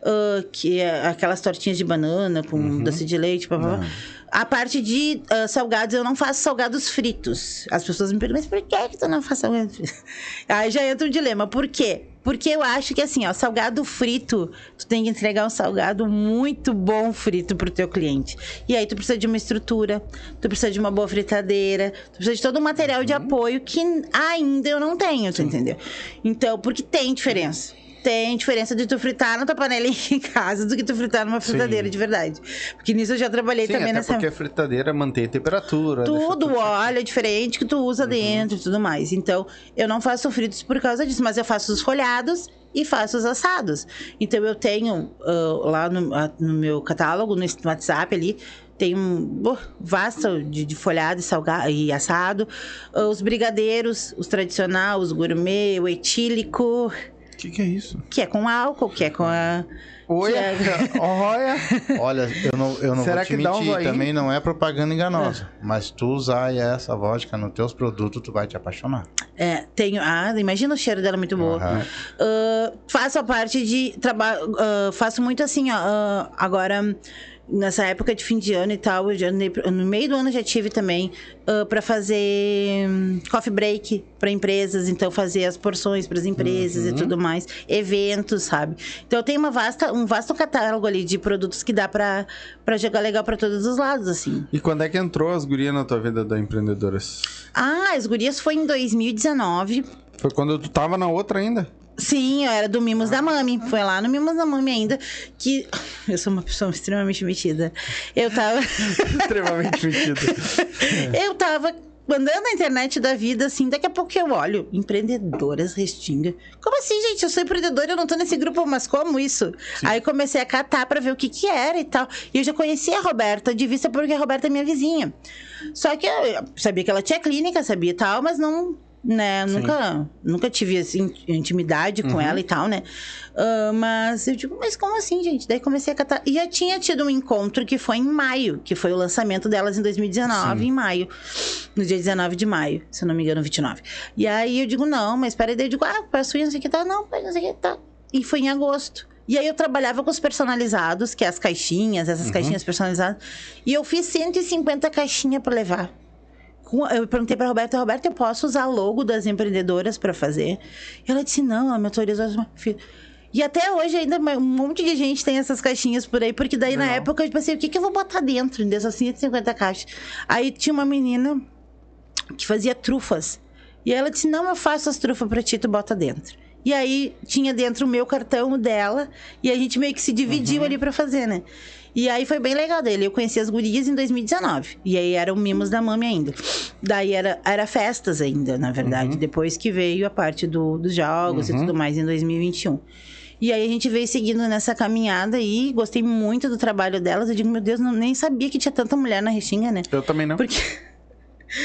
C: ah, que é aquelas tortinhas de banana com doce de leite, blá, blá, blá. A parte de ah, salgados, eu não faço salgados fritos. As pessoas me perguntam, mas por que, que tu não faz salgados fritos? Aí já entra um dilema. Por quê? Porque eu acho que assim, ó, salgado frito, tu tem que entregar um salgado muito bom frito pro teu cliente. E aí tu precisa de uma estrutura, tu precisa de uma boa fritadeira, tu precisa de todo um material de apoio que ainda eu não tenho, tu entendeu? Então, porque tem diferença. Tem diferença de tu fritar na tua panelinha em casa do que tu fritar numa fritadeira de verdade. Porque nisso eu já trabalhei
A: Sim,
C: também
A: até
C: nessa
A: porque a fritadeira mantém a temperatura.
C: tudo,
A: certo.
C: óleo é diferente que tu usa dentro e tudo mais. Então, eu não faço fritos por causa disso, mas eu faço os folhados e faço os assados. Então, eu tenho ah, lá no, ah, no meu catálogo, no WhatsApp ali, tem um oh, vasto de, de folhado e, salgado, e assado. Ah, os brigadeiros, os tradicionais, os gourmet, o etílico,
D: O que, que é isso?
C: que é com álcool, que é com a...
A: Oi,
C: que é-
A: olha.
B: Olha, eu não, eu não
A: Será
B: vou te
A: que dá um
B: mentir,
A: zoinho?
B: também não é propaganda enganosa. Mas tu usar essa vodka nos teus produtos, tu vai te apaixonar.
C: É, tenho. Ah, imagina o cheiro dela muito boa.
B: Aham.
C: Ah, faço a parte de trabalho. faço muito assim, ó. ah, agora, nessa época de fim de ano e tal, eu já no meio do ano já tive também ah, pra fazer hum, coffee break pra empresas, então fazer as porções pras empresas
A: Uhum.
C: e tudo mais, eventos, sabe? Então eu tenho uma vasta, um vasto catálogo ali de produtos que dá pra, pra jogar legal pra todos os lados, assim.
A: E quando é que entrou as gurias na tua vida da empreendedoras?
C: Ah, as gurias foi em 2019.
A: Foi quando tu tava na outra ainda?
C: Sim, eu era do Mimos da Mami. Foi lá no Mimos da Mami ainda que. Eu sou uma pessoa extremamente metida. Eu tava.
A: Extremamente metido.
C: eu tava andando na internet da vida, assim, daqui a pouco eu olho. Empreendedoras Restinga. Como assim, gente? Eu sou empreendedora, eu não tô nesse grupo, mas como isso? Aí comecei a catar pra ver o que que era e tal. E eu já conhecia a Roberta de vista porque a Roberta é minha vizinha. Só que eu sabia que ela tinha clínica, sabia e tal, mas não. Né, nunca, nunca tive assim, intimidade com ela e tal, né? Ah, mas eu digo, mas como assim, gente? Daí comecei a catar. E já tinha tido um encontro que foi em maio, que foi o lançamento delas em 2019, em maio. No dia 19 de maio, se eu não me engano, 29. E aí eu digo, não, mas peraí, daí eu digo, ah, peço isso, não sei o que tá, não, não sei o que tá. E foi em agosto. E aí eu trabalhava com os personalizados, que é as caixinhas, essas caixinhas personalizadas. E eu fiz 150 caixinhas para levar. Eu perguntei pra Roberta, Roberta, eu posso usar logo das empreendedoras para fazer? E ela disse, não, ela me autorizou. E até hoje ainda um monte de gente tem essas caixinhas por aí, porque daí na época eu pensei, o que, que eu vou botar dentro dessas 150 caixas? Aí tinha uma menina que fazia trufas. E ela disse, não, eu faço as trufas pra ti, tu bota dentro. E aí tinha dentro o meu cartão, o dela, e a gente meio que se dividiu ali pra fazer, né? E aí foi bem legal dele. Eu conheci as gurias em 2019. E aí eram mimos da mami ainda. Daí era, era festas ainda, na verdade. Depois que veio a parte do, dos jogos e tudo mais em 2021. E aí a gente veio seguindo nessa caminhada aí. Gostei muito do trabalho delas. Eu digo, meu Deus, não, nem sabia que tinha tanta mulher na Restinga, né?
A: Eu também não.
C: Porque.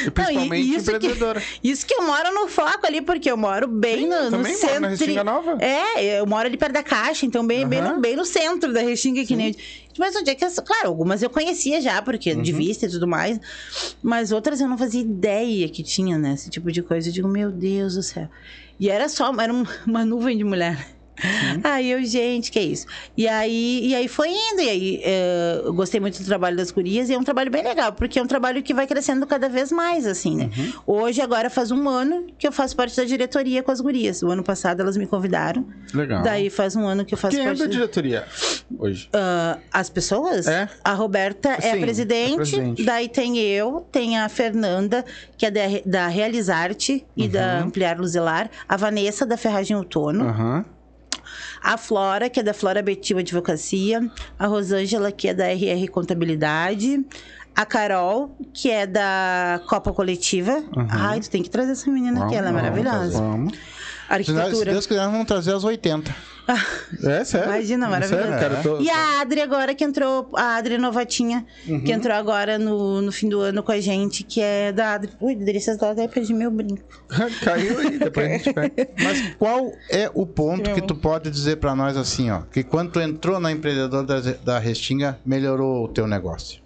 A: E principalmente
C: isso que-
A: empreendedora.
C: Isso que eu moro no foco ali, porque eu moro bem
A: Sim,
C: no,
A: eu
C: no
A: também moro
C: centro.
A: na Restinga Nova.
C: É, eu moro ali perto da Caixa, então bem, bem,
A: Aham.
C: no, bem no centro da Restinga, que nem. Mas onde é que. as- Claro, algumas eu conhecia já, porque
A: Uhum.
C: de vista e tudo mais. Mas outras eu não fazia ideia que tinha, né? Esse tipo de coisa. Eu digo, meu Deus do céu. E era só, era um- uma nuvem de mulher. Aí eu, gente, que isso? E aí, e aí foi indo, e aí eh, eu gostei muito do trabalho das gurias, e é um trabalho bem legal, porque é um trabalho que vai crescendo cada vez mais, assim, né?
A: Uhum.
C: Hoje, agora faz um ano que eu faço parte da diretoria com as gurias. O ano passado elas me convidaram,
A: Legal.
C: daí faz um ano que eu faço
A: Quem é
C: parte
A: da
C: da-
A: diretoria hoje?
C: Ah, as pessoas?
A: É?
C: A Roberta é
A: Sim,
C: a presidente,
A: é presidente.
C: daí tem eu, tem a Fernanda, que é da, da Realizarte e da
A: Uhum.
C: Ampliar Luzelar, a Vanessa, da Ferragem Outono,
A: Aham.
C: A Flora, que é da Flora Betil Advocacia, a Rosângela, que é da RR Contabilidade, a Carol, que é da Copa Coletiva. Ai, tu tem que trazer essa menina aqui, ela é
A: Vamos,
C: maravilhosa.
A: Vamos.
B: Se, nós- se
C: Arquitetura.
B: Deus quiser, vamos trazer as 80.
A: É sério?
C: Imagina, maravilhoso.
A: Sério, cara, eu tô-
C: E a Adri agora que entrou, a Adri Novatinha,
A: Uhum.
C: que entrou agora no, no fim do ano com a gente, que é da Adri. Ui, delícias da até perdi meu brinco.
A: Caiu aí, depois a gente pega.
B: Mas qual é o ponto que tu pode dizer pra nós assim, ó? Que quando tu entrou na empreendedora da, da Restinga, melhorou o teu negócio?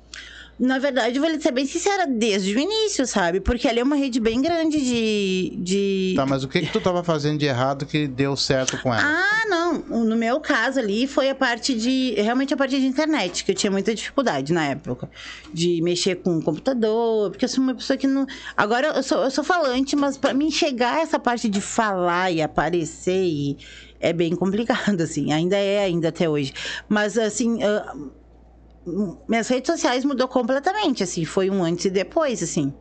C: Na verdade, eu vou ser bem sincera, desde o início, sabe? Porque ali é uma rede bem grande de. de...
B: Tá, mas o que que tu tava fazendo de errado que deu certo com ela?
C: Ah, não. No meu caso ali foi a parte de. Realmente a parte de internet, que eu tinha muita dificuldade na época. De mexer com o computador, porque eu sou uma pessoa que não. Agora eu sou, eu sou falante, mas pra mim chegar a essa parte de falar e aparecer e. É bem complicado, assim. Ainda é, ainda até hoje. Mas, assim. Minhas redes sociais mudou completamente, assim. Foi um antes e depois, assim.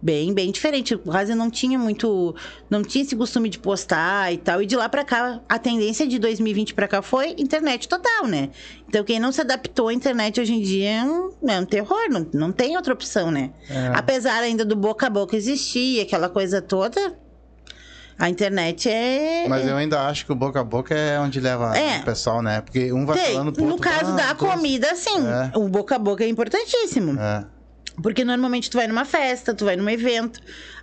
C: Bem, bem diferente. Quase não tinha muito. Não tinha esse costume de postar e tal. E de lá pra cá, a tendência de 2020 pra cá foi internet total, né? Então, quem não se adaptou à internet hoje em dia é um, é um terror. Não, não tem outra opção, né? Apesar ainda do boca a boca existir, aquela coisa toda. A internet é.
B: Mas eu ainda acho que o boca a boca é onde leva
C: É.
B: o pessoal, né? Porque um vai
C: Tem.
B: falando pro
C: No
B: outro,
C: caso
B: ah,
C: da
B: dois-
C: comida, sim.
B: É.
C: O boca a boca é importantíssimo.
B: É.
C: Porque normalmente tu vai numa festa, tu vai num evento.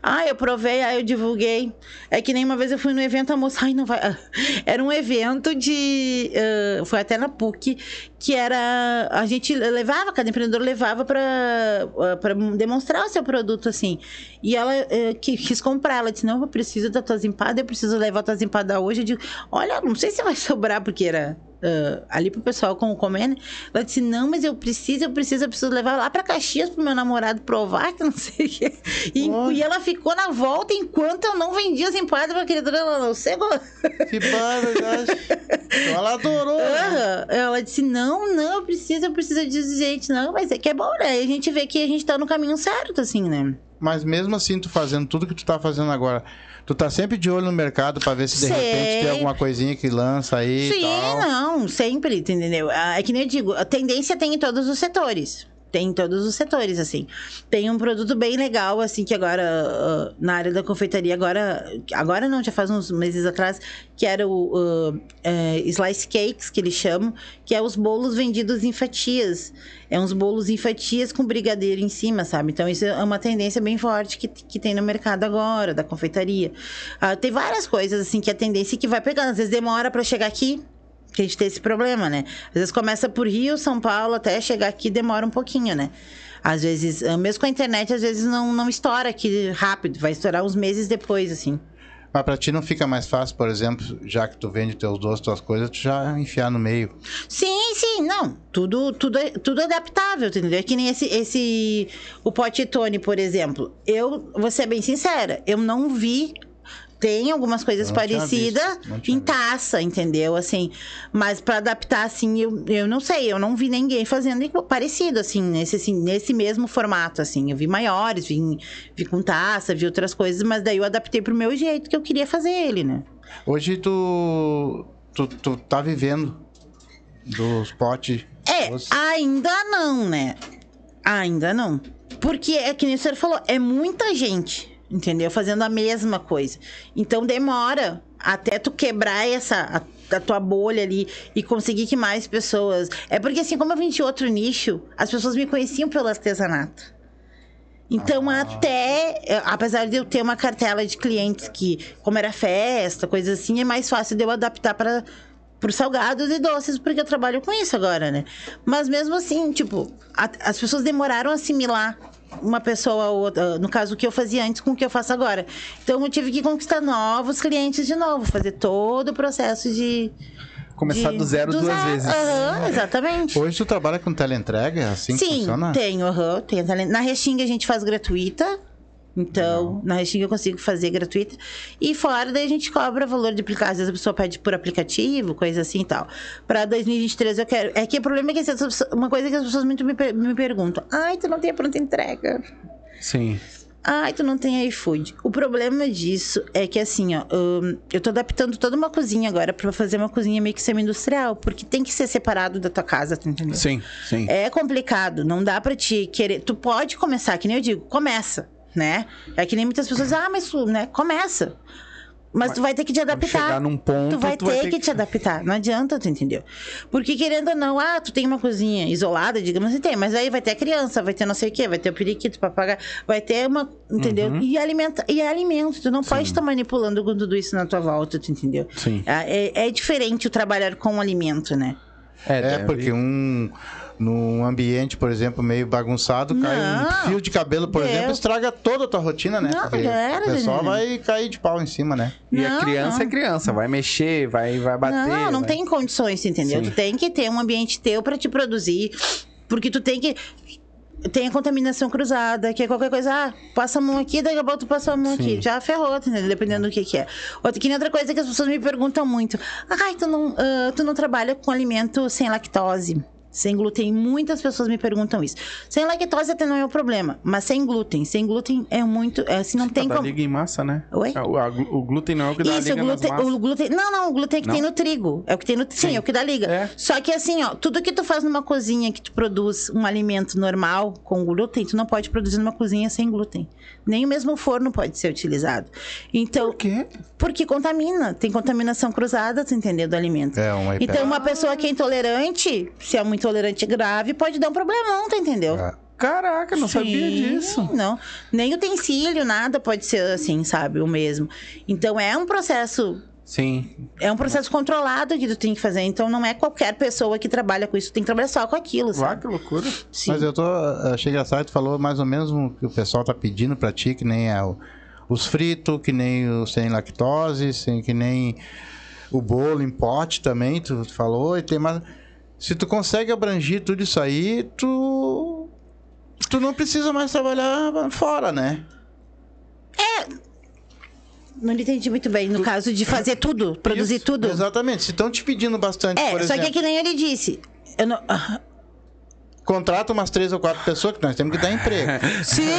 C: Ah, eu provei, ah, eu divulguei. É que nem uma vez eu fui num evento, a moça, ai, não vai. Era um evento de. ah, foi até na PUC, que era. A gente levava, cada empreendedor levava pra, ah, pra demonstrar o seu produto, assim. E ela que, quis comprar. Ela disse: Não, eu preciso das tuas empadas, eu preciso levar as tuas empadas hoje. Eu digo: Olha, não sei se vai sobrar, porque era. ah, ali pro pessoal com comer, né? Ela disse, não, mas eu preciso, eu preciso, eu preciso levar lá pra Caxias pro meu namorado provar, que não sei o quê. E, e ela ficou na volta enquanto eu não vendia as empadas pra criatura, ela não chegou.
B: Que barbaridade. então ela adorou. né?
C: Ela disse, não, não, eu preciso, eu preciso de gente, não, mas é que é bom, né? E a gente vê que a gente tá no caminho certo, assim, né?
B: Mas mesmo assim, tu fazendo tudo que tu tá fazendo agora, tu tá sempre de olho no mercado pra ver se de
C: Sei.
B: repente tem alguma coisinha que lança aí
C: Sim,
B: tal.
C: não, sempre, entendeu? Ah, É que nem eu digo, a tendência tem em todos os setores. Tem em todos os setores, assim. Tem um produto bem legal, assim, que agora, ah, na área da confeitaria, agora, agora não, já faz uns meses atrás, que era o eh, Slice Cakes, que eles chamam, que é os bolos vendidos em fatias. É uns bolos em fatias com brigadeiro em cima, sabe? Então, isso é uma tendência bem forte que, que tem no mercado agora, da confeitaria. Ah, tem várias coisas, assim, que a tendência que vai pegando. Às vezes demora para chegar aqui, que a gente tem esse problema, né? Às vezes começa por Rio, São Paulo, até chegar aqui demora um pouquinho, né? Às vezes, ah, mesmo com a internet, às vezes não, não estoura aqui rápido, vai estourar uns meses depois, assim.
B: Mas pra ti não fica mais fácil, por exemplo, já que tu vende teus doces, tuas coisas, tu já enfiar no meio.
C: Sim, sim, não. Tudo, tudo, é- tudo é adaptável, entendeu? É que nem esse, esse. O pote Tony, por exemplo. Eu vou ser bem sincera, eu não vi. Tem algumas coisas parecidas em taça, entendeu? Assim, mas pra adaptar, assim, eu, eu não sei, eu não vi ninguém fazendo parecido, assim, nesse, assim, nesse mesmo formato, assim. Eu vi maiores, vi, vi com taça, vi outras coisas, mas daí eu adaptei pro meu jeito que eu queria fazer ele, né?
B: Hoje tu, tu, tu tá vivendo dos potes.
C: É,
B: doce.
C: ainda não, né? Ainda não. Porque é que nem o senhor falou, é muita gente, entendeu? Fazendo a mesma coisa. Então demora até tu quebrar essa a, a tua bolha ali e conseguir que mais pessoas. É porque assim, como eu vim de outro nicho, as pessoas me conheciam pelo artesanato. Então, até, eh, apesar de eu ter uma cartela de clientes que, como era festa, coisa assim, é mais fácil de eu adaptar para os salgados e doces, porque eu trabalho com isso agora, né? Mas mesmo assim, tipo, a- as pessoas demoraram a assimilar uma pessoa a outra, no caso o que eu fazia antes com o que eu faço agora. Então eu tive que conquistar novos clientes de novo, fazer todo o processo de
A: Começar
C: de-
A: do zero duas
C: zero.
A: vezes.
C: Aham, exatamente.
B: Hoje tu trabalha com teleentrega? Assim
C: Sim,
B: funciona?
C: tenho, aham, tenho. Na Restinga a gente faz gratuita. Então, na Restinga eu consigo fazer gratuita. E fora, daí a gente cobra valor de aplicativo. Às vezes a pessoa pede por aplicativo, coisa assim e tal. Pra 2023 eu quero. É que o problema é que as pessoas- uma coisa que as pessoas muito me, per- me perguntam: ai, tu não tem a pronta entrega.
A: Sim.
C: Ai, tu não tem iFood. O problema disso é que, assim, ó, hum, eu tô adaptando toda uma cozinha agora pra fazer uma cozinha meio que semi-industrial, porque tem que ser separado da tua casa, tu entendeu?
A: Sim, sim.
C: É complicado, não dá pra te querer. Tu pode começar, que nem eu digo, começa, né? É que nem muitas pessoas, ah, mas tu, né? Começa. Mas, tu vai ter que te adaptar.
A: chegar num ponto,
C: tu vai ter que te adaptar. Não adianta, tu entendeu? Porque querendo ou não, ah, tu tem uma cozinha isolada, digamos assim, tem, mas aí vai ter a criança, vai ter não sei o quê, vai ter o periquito pra pagar, vai ter uma, entendeu?
A: Uhum.
C: E alimenta, e é alimento, tu não pode estar manipulando com tudo isso na tua volta, tu entendeu?
A: Sim.
C: É, é diferente o trabalhar com alimento, né?
B: É,
A: deve-
B: porque um num ambiente, por exemplo, meio bagunçado, cai um
C: Não.
B: fio de cabelo, por
C: Deus.
B: exemplo, estraga toda a tua rotina, né?
C: Não,
B: Porque
C: já era,
B: o pessoal
C: Danilo.
B: vai cair de pau em cima, né?
A: E a
C: Não,
A: criança
C: não.
A: é criança, vai mexer, vai, vai bater.
C: Não, não
A: vai-
C: tem condições, entendeu?
A: Sim.
C: Tu tem que ter um ambiente teu pra te produzir, porque tu tem que tem a contaminação cruzada, que é qualquer coisa, ah, passa a mão aqui, daqui a pouco tu passa a mão aqui. Já ferrou, tu entendeu? Dependendo do que que é. Outra, que nem outra coisa que as pessoas me perguntam muito. Ai, tu não, ah, tu não trabalha com alimento sem lactose? Sem glúten, muitas pessoas me perguntam isso. Sem lactose até não é o problema, mas sem glúten. Sem glúten é muito. É, assim, não tem
A: Dá
C: como.
A: liga em massa, né?
C: Oi?
A: O, a glu- o glúten não é o que dá
C: Isso,
A: liga
C: o glúten, o glúten. Não, não, o glúten é que
A: Não?
C: tem no trigo. É o que tem no. Sim,
A: Sim.
C: é o que dá liga.
A: É.
C: Só que assim, ó, tudo que tu faz numa cozinha que tu produz um alimento normal com glúten, tu não pode produzir numa cozinha sem glúten. Nem o mesmo forno pode ser utilizado. Então,
A: Por quê?
C: porque contamina. Tem contaminação cruzada, tu entendeu, do alimento.
B: É uma
C: Então, uma pessoa que é intolerante, se é um intolerante grave, pode dar um problemão, tu entendeu?
B: É.
A: Caraca, não sabia
C: Sim,
A: disso.
C: Não, nem utensílio, nada pode ser assim, sabe? O mesmo. Então é um processo.
A: Sim.
C: É um processo controlado que tu tem que fazer. Então não é qualquer pessoa que trabalha com isso. Tu tem que trabalhar só com aquilo, sabe?
A: que loucura.
C: Sim.
B: Mas eu tô. Achei engraçado, tu falou mais ou menos o que o pessoal tá pedindo pra ti, que nem é o- os fritos, que nem o sem lactose, sem, que nem o bolo em pote também, tu falou, e tem mais. Se tu consegue abranger tudo isso aí, tu. Tu não precisa mais trabalhar fora, né?
C: Não entendi muito bem. No caso de fazer tudo, produzir
B: Isso,
C: tudo.
B: Exatamente. Se estão te pedindo bastante,
C: É,
B: por
C: só que
B: exemplo,
C: é que nem ele disse. Eu não... ah,
B: contrata umas três ou quatro pessoas que nós temos que dar emprego.
C: Sim,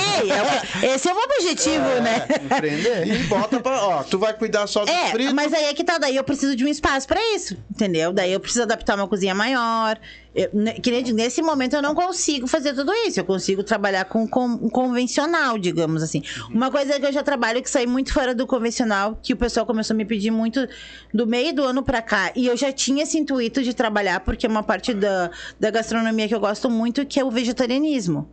C: é esse é o objetivo, né?
A: Empreender.
B: e bota pra. Ó, tu vai cuidar só dos
C: É,
B: fritos.
C: mas aí é que tá, daí eu preciso de um espaço pra isso, entendeu? Daí eu preciso adaptar uma cozinha maior. Eu- que nem nesse momento eu não consigo fazer tudo isso. Eu consigo trabalhar com, com um convencional, digamos assim. Uma coisa que eu já trabalho que sai muito fora do convencional, que o pessoal começou a me pedir muito do meio do ano pra cá. E eu já tinha esse intuito de trabalhar, porque é uma parte da, da gastronomia que eu gosto muito, que é o vegetarianismo.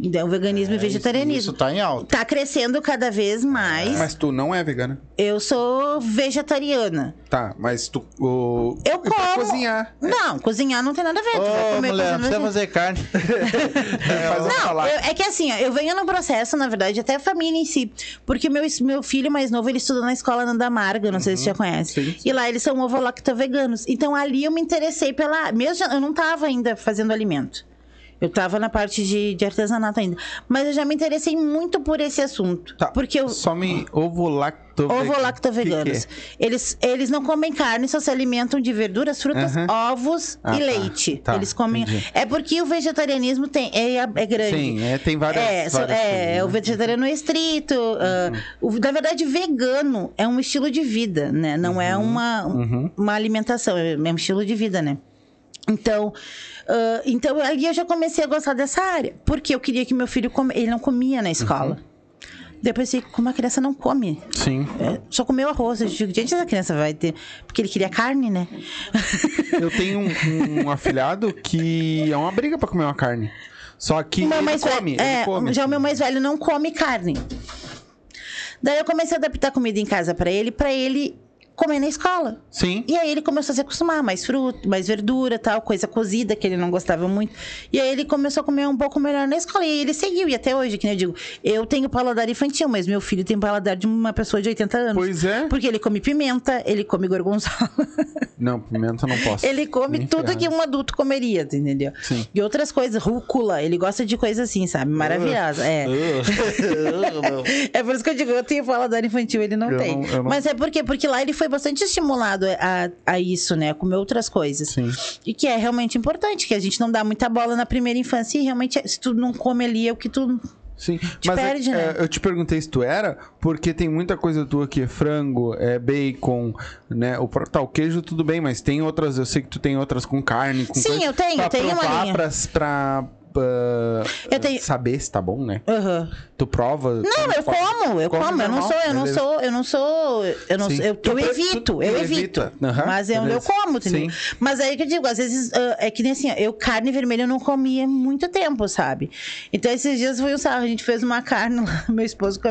C: Então, o veganismo e
B: É, isso-
C: vegetarianismo.
B: Isso tá em alta.
C: Tá crescendo cada vez mais.
A: Mas tu não é vegana.
C: Eu sou vegetariana.
A: Tá, mas tu. O...
C: Eu
A: e pra
C: como.
A: cozinhar.
C: Não, cozinhar não tem nada a ver. Tu vai comer
B: mulher,
C: coisa
B: precisa fazer carne.
A: Um
C: Não, eu- é que assim, ó, eu venho num processo, na verdade, até a família em si. Porque meu, meu filho mais novo, ele estuda na escola Nanda Amarga, não sei se você já conhece.
A: Sim.
C: E lá eles são ovo-lacto veganos. Então ali eu me interessei pela. Mesmo eu não tava ainda fazendo alimento. Eu tava na parte de, de artesanato ainda. Mas eu já me interessei muito por esse assunto.
A: Tá.
C: Porque eu.
A: Só me ovo lacto
C: Ovo lacto
A: Que que é?
C: Eles, eles não comem carne, só se alimentam de verduras, frutas, ovos
A: Ah,
C: e
A: tá.
C: leite.
A: Tá,
C: eles comem.
A: entendi.
C: É porque o vegetarianismo tem, é, é grande.
A: Sim, é, tem várias.
C: É,
A: várias
C: é,
A: coisas, né?
C: o vegetariano é estrito. ah, o- na verdade, vegano é um estilo de vida, né? Não é uma,
A: Uhum.
C: uma alimentação, é um estilo de vida, né? Então, ah, então aí eu já comecei a gostar dessa área. Porque eu queria que meu filho come, ele não comia na escola.
A: Uhum.
C: Depois eu pensei, como a criança não come?
A: Sim.
C: É, só comeu arroz. Eu digo, gente, essa criança vai ter. Porque ele queria carne, né?
A: Eu tenho um, um afilhado que é uma briga pra comer uma carne. Só que ele come,
C: velho,
A: ele
C: é,
A: come.
C: já o meu mais velho não come carne. Daí eu comecei a adaptar comida em casa pra ele, pra ele comer na escola.
A: Sim.
C: E aí ele começou a se acostumar, mais fruta, mais verdura, tal, coisa cozida que ele não gostava muito. E aí ele começou a comer um pouco melhor na escola. E ele seguiu, e até hoje, que nem eu digo, eu tenho paladar infantil, mas meu filho tem paladar de uma pessoa de 80 anos.
A: Pois é.
C: Porque ele come pimenta, ele come gorgonzola.
A: Não, pimenta não posso.
C: Ele come
A: Nem
C: tudo
A: ferrado.
C: que um adulto comeria, entendeu?
A: Sim.
C: E outras coisas, rúcula, ele gosta de coisas assim, sabe? Maravilhosa. É. É por isso que eu digo, eu tenho paladar infantil, ele não
A: Eu
C: tem.
A: não- não-
C: Mas é porque, porque lá ele foi bastante estimulado a, a isso, né? A comer outras coisas.
A: Sim.
C: E que é realmente importante, que a gente não dá muita bola na primeira infância e realmente, se tu não come ali, é o que tu.
A: Sim, mas é-
C: perde,
A: é,
C: né?
A: eu te perguntei se tu era, porque tem muita coisa tua que é frango, é bacon, né? O tá, o queijo tudo bem, mas tem outras, eu sei que tu tem outras com carne, com
C: Sim,
A: coisa,
C: eu tenho,
A: pra
C: eu tenho uma linha.
A: Pra, pra,
C: Eu tenho-
A: saber se tá bom, né?
C: Aham.
A: Tu prova.
C: Não, eu como, eu como. Eu não sou, eu não sou, eu não sou, eu não eu, eu evito,
A: tu-
C: eu evito.
A: Aham,
C: mas eu, eu como, entendeu?
A: Sim.
C: Mas aí que eu digo, às vezes, ah, é que nem assim, eu carne vermelha eu não comia muito tempo, sabe? Então esses dias foi um sarro, a gente fez uma carne meu esposo e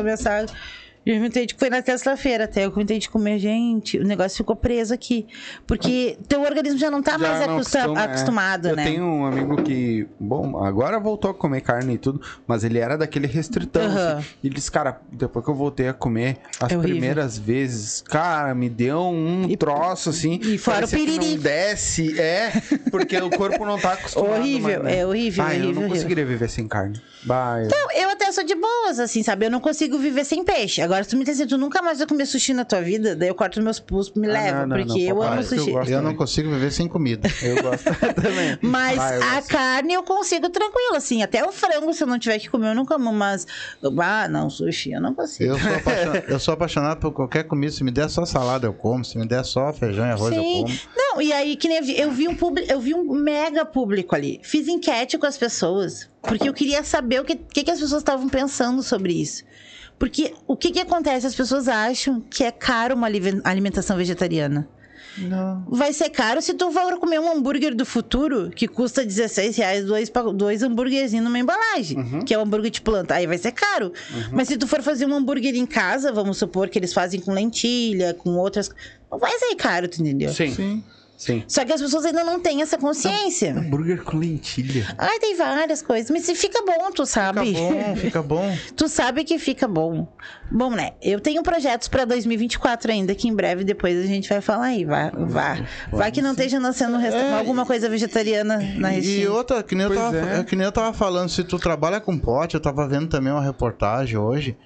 C: eu inventei de foi na terça-feira até, eu inventei de comer, gente, o negócio ficou preso aqui. Porque teu organismo já não tá
A: Já
C: mais
A: não
C: acostu-
A: acostuma, é.
C: acostumado,
A: eu
C: né?
A: tenho um amigo que, bom, agora voltou a comer carne e tudo, mas ele era daquele restritão.
C: Aham.
A: assim. E ele disse, cara, depois que eu voltei a comer, as
C: É
A: primeiras vezes, cara, me deu um troço assim.
C: e fora o piriri.
A: não desce, é, porque o corpo não tá acostumado.
C: Horrível,
A: mais, né?
C: é horrível,
A: Ah, eu
C: horrível,
A: não
C: horrível.
A: conseguiria viver sem carne. Bah, eu-
C: Não, eu até sou de boas, assim, sabe? Eu não consigo viver sem peixe. Agora, se tu me diz assim, tu nunca mais vai comer sushi na tua vida, daí eu corto meus pulsos, me
A: Ah,
C: leva,
A: não, não,
C: porque
A: não,
C: eu amo
A: eu
C: sushi.
A: gosto.
B: Eu não consigo viver sem comida.
A: Eu gosto também.
C: Mas
A: Ah, eu
C: a
A: gosto.
C: carne eu consigo tranquilo, assim. Até o frango, se eu não tiver que comer, eu não como. Mas, ah, não, sushi, eu não consigo.
B: Eu sou, apaixonado, eu sou apaixonado por qualquer comida. Se me der só salada, eu como. Se me der só feijão e arroz, eu
C: Sim.
B: como.
C: Não, e aí, que nem eu vi, eu vi um público, eu vi um mega público ali. Fiz enquete com as pessoas, porque eu queria saber o que, que, que as pessoas estavam pensando sobre isso. Porque o que, que acontece? As pessoas acham que é caro uma alimentação vegetariana.
B: Não.
C: Vai ser caro se tu for comer um hambúrguer do futuro, que custa 16 reais, dois, dois hambúrguerzinhos numa embalagem,
A: Uhum.
C: que é um hambúrguer de planta. Aí vai ser caro. Mas se tu for fazer um hambúrguer em casa, vamos supor que eles fazem com lentilha, com outras. Não vai ser caro, tu entendeu?
A: Sim,
B: Sim.
A: Sim.
C: Só que as pessoas ainda não têm essa consciência.
A: Hambúrguer com lentilha.
C: Ai, tem várias coisas. Mas se fica bom, tu
B: Fica
C: sabe?
B: bom, fica bom.
C: Tu sabe que fica bom. Bom, né? Eu tenho projetos pra 2024 ainda, que em breve depois a gente vai falar aí. Vai, vai. vai que não esteja nascendo resta-
B: É,
C: alguma coisa vegetariana na
B: E
C: Restinga.
B: outra, que nem, eu tava,
A: é.
B: é que nem eu tava falando, se tu trabalha com pote, eu tava vendo também uma reportagem hoje.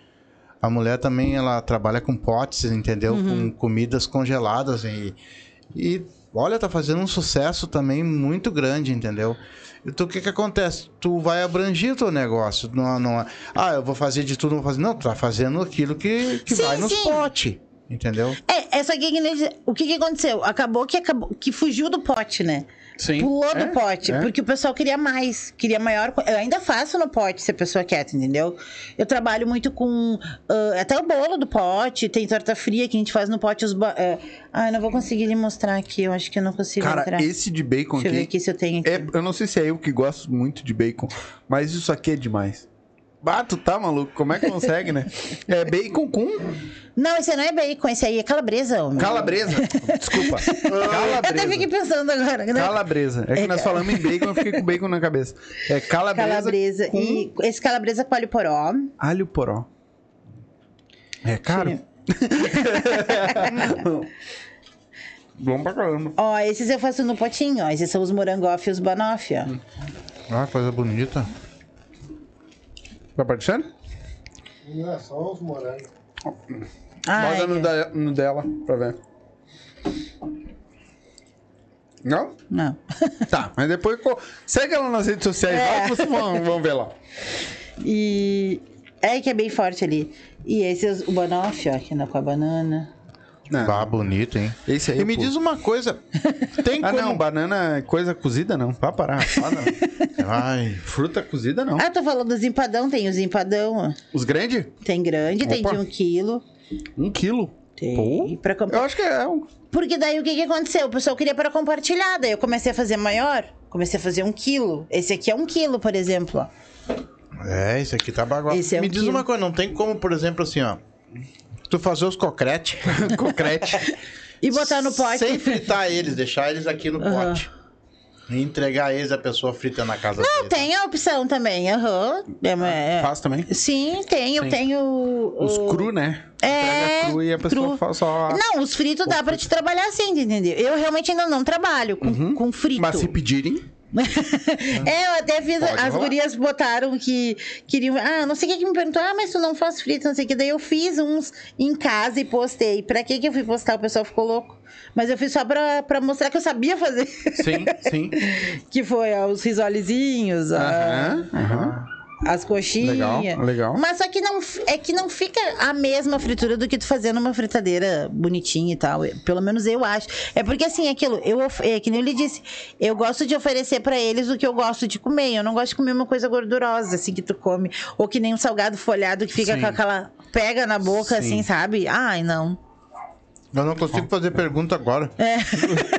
B: A mulher também, ela trabalha com potes, entendeu?
C: Uhum.
B: Com comidas congeladas e, e olha, tá fazendo um sucesso também muito grande, entendeu? Então o que que acontece? Tu vai abranger o teu negócio. Não, não, ah, eu vou fazer de tudo, não vou fazer. Não, tu tá fazendo aquilo que, que
C: Sim,
B: vai nos
C: sim.
B: potes, entendeu?
C: É, é que, que nem- o que, que aconteceu? Acabou que, acabou que fugiu do pote, né?
A: Sim.
C: Pulou
A: É,
C: do pote,
A: é.
C: porque o pessoal queria mais, queria maior. Eu ainda faço no pote se a pessoa quer, entendeu? Eu trabalho muito com ah, até o bolo do pote, tem torta fria que a gente faz no pote. Os ba- ah, Ai, não vou conseguir lhe mostrar aqui, eu acho que eu não consigo
A: Cara,
C: entrar.
A: esse de bacon
C: Deixa eu ver
A: aqui.
C: aqui se eu tenho aqui.
A: É, eu não sei se é eu que gosto muito de bacon, mas isso aqui é demais. Bato, tá maluco? Como é que consegue, né? É bacon com
C: Não, esse não é bacon, esse aí é calabresa. homem.
A: calabresa. Desculpa.
C: Eu até fiquei
A: Calabresa.
C: pensando agora. né?
A: Calabresa. É que
C: É,
A: nós
C: cara.
A: falamos em bacon, eu fiquei com bacon na cabeça. É calabresa,
C: Calabresa.
A: com
C: E esse calabresa com alho poró.
A: alho poró. É caro? Bom pra caramba.
C: Ó, esses eu faço no potinho, ó. Esses são os morangoff e os banoffee, ó.
B: Ah, coisa bonita.
A: Tá aparecendo?
E: Não é só os morangos.
C: Ai,
A: Bota no, da- no dela pra ver. Não?
C: Não.
A: Tá, mas depois co- segue ela nas redes sociais
C: É.
A: lá que vocês vão, vão ver lá.
C: E é que é bem forte ali. E esse é o banoffee, ó, aqui na com a banana.
A: Não,
B: Bah, bonito, hein?
A: esse aí.
B: E me
A: pô.
B: diz uma coisa. Tem
A: Ah,
B: como...
A: não, banana é coisa cozida não. Vai parar. Ah, não.
B: Ai,
A: Fruta cozida não.
C: Ah, tô falando dos empadão, tem os empadão, ó.
A: Os grandes?
C: Tem grande, tem
A: Opa.
C: de um quilo.
A: Um quilo.
C: Tem.
A: Pô.
C: Pra comp-
A: Eu acho que é um.
C: Porque daí o que, que aconteceu? O pessoal queria para compartilhar, daí eu comecei a fazer maior. Comecei a fazer um quilo. Esse aqui é um quilo, por exemplo, ó.
B: É, esse aqui tá bagual.
C: Esse é
B: Me
C: um
B: diz
C: quilo.
B: uma coisa, não tem como, por exemplo, assim, ó. Tu fazer os cocrete.
A: Concrete.
C: E botar no pote.
B: Sem fritar eles, deixar eles aqui no
C: Aham.
B: pote. E entregar eles a pessoa frita na casa
C: Não,
B: dele.
C: tem a opção também, aham. É-
A: Faz também.
C: Sim, tem. Eu tenho.
A: Os
C: o-
A: cru, né?
C: É,
A: Pega cru e a pessoa
C: cru.
A: faz só. a-
C: Não, os fritos dá pra te trabalhar assim, entendeu? Eu realmente ainda não trabalho com, com frito.
A: Uhum. Mas se pedirem.
C: É, eu até fiz.
A: Pode
C: as
A: rolar.
C: gurias botaram que queriam. Ah, não sei o que, que me perguntou. Ah, mas tu não faz frito, não sei o que. Daí eu fiz uns em casa e postei. Pra que, que eu fui postar? O pessoal ficou louco. Mas eu fiz só pra, pra mostrar que eu sabia fazer.
A: Sim, sim.
C: que foi ó, os risolezinhos,
A: Aham, aham.
C: As coxinhas.
A: Legal, legal.
C: Mas só que não é que não fica a mesma fritura do que tu fazer numa fritadeira bonitinha e tal. Pelo menos eu acho. É porque assim, aquilo, eu é que nem eu lhe disse, eu gosto de oferecer pra eles o que eu gosto de comer. Eu não gosto de comer uma coisa gordurosa assim que tu come, ou que nem um salgado folhado que fica
A: Sim.
C: com aquela pega na boca
A: Sim.
C: assim, sabe? Ai, não.
B: Eu não consigo fazer pergunta agora.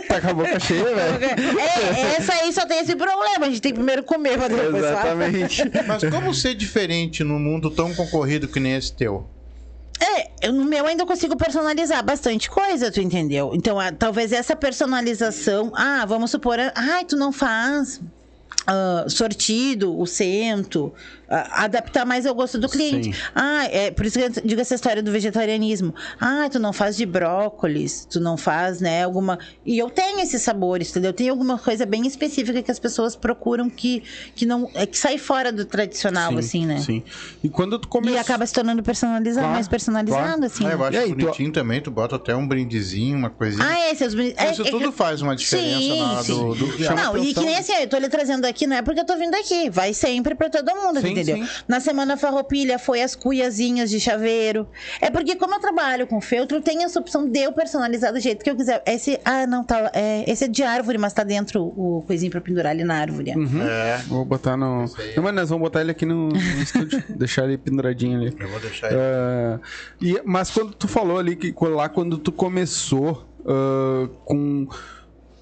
A: Tá com a boca cheia, velho.
C: É, essa aí só tem esse problema, a gente tem que primeiro comer pra depois falar.
A: Exatamente.
B: Mas como ser diferente num mundo tão concorrido que nem esse teu?
C: É, eu- no meu ainda eu consigo personalizar bastante coisa, tu entendeu? Então, ah, talvez essa personalização. Ah, vamos supor. ah, Ai, tu não faz. ah, sortido, o cento, ah, adaptar mais ao gosto do cliente.
A: Sim.
C: Ah, é por isso que eu digo essa história do vegetarianismo. Ah, tu não faz de brócolis, tu não faz, né, alguma. E eu tenho esses sabores, entendeu? Tem alguma coisa bem específica que as pessoas procuram que, que não. É que sai fora do tradicional,
A: Sim,
C: assim, né?
A: Sim. E quando tu começou.
C: E acaba se tornando personalizado,
A: Claro,
C: mais personalizado,
A: claro.
C: assim.
B: Ah,
C: né?
B: eu acho
A: E aí, tu-
B: bonitinho também, tu bota até um brindezinho, uma coisinha.
C: Ah, é, seus boni- é,
B: Isso
C: é que-
B: tudo faz uma diferença
C: Sim,
B: na,
C: sim.
B: do, do
C: Não, e que nem assim, ó, eu tô lhe trazendo aqui, não é porque eu tô vindo aqui, vai sempre pra todo mundo,
A: Sim,
C: entendeu?
A: sim.
C: Na semana farroupilha foi as cuiazinhas de chaveiro. É porque como eu trabalho com feltro, tem essa opção de eu personalizar do jeito que eu quiser. Esse, ah, não, tá, é, esse é de árvore, mas tá dentro o coisinho pra pendurar ali na árvore.
A: Uhum.
B: É,
A: Vou botar no. Não, mas nós vamos botar ele aqui no, no estúdio. deixar ele penduradinho ali.
B: eu vou deixar ele.
A: Ah, e, mas quando tu falou ali que lá quando tu começou ah, com.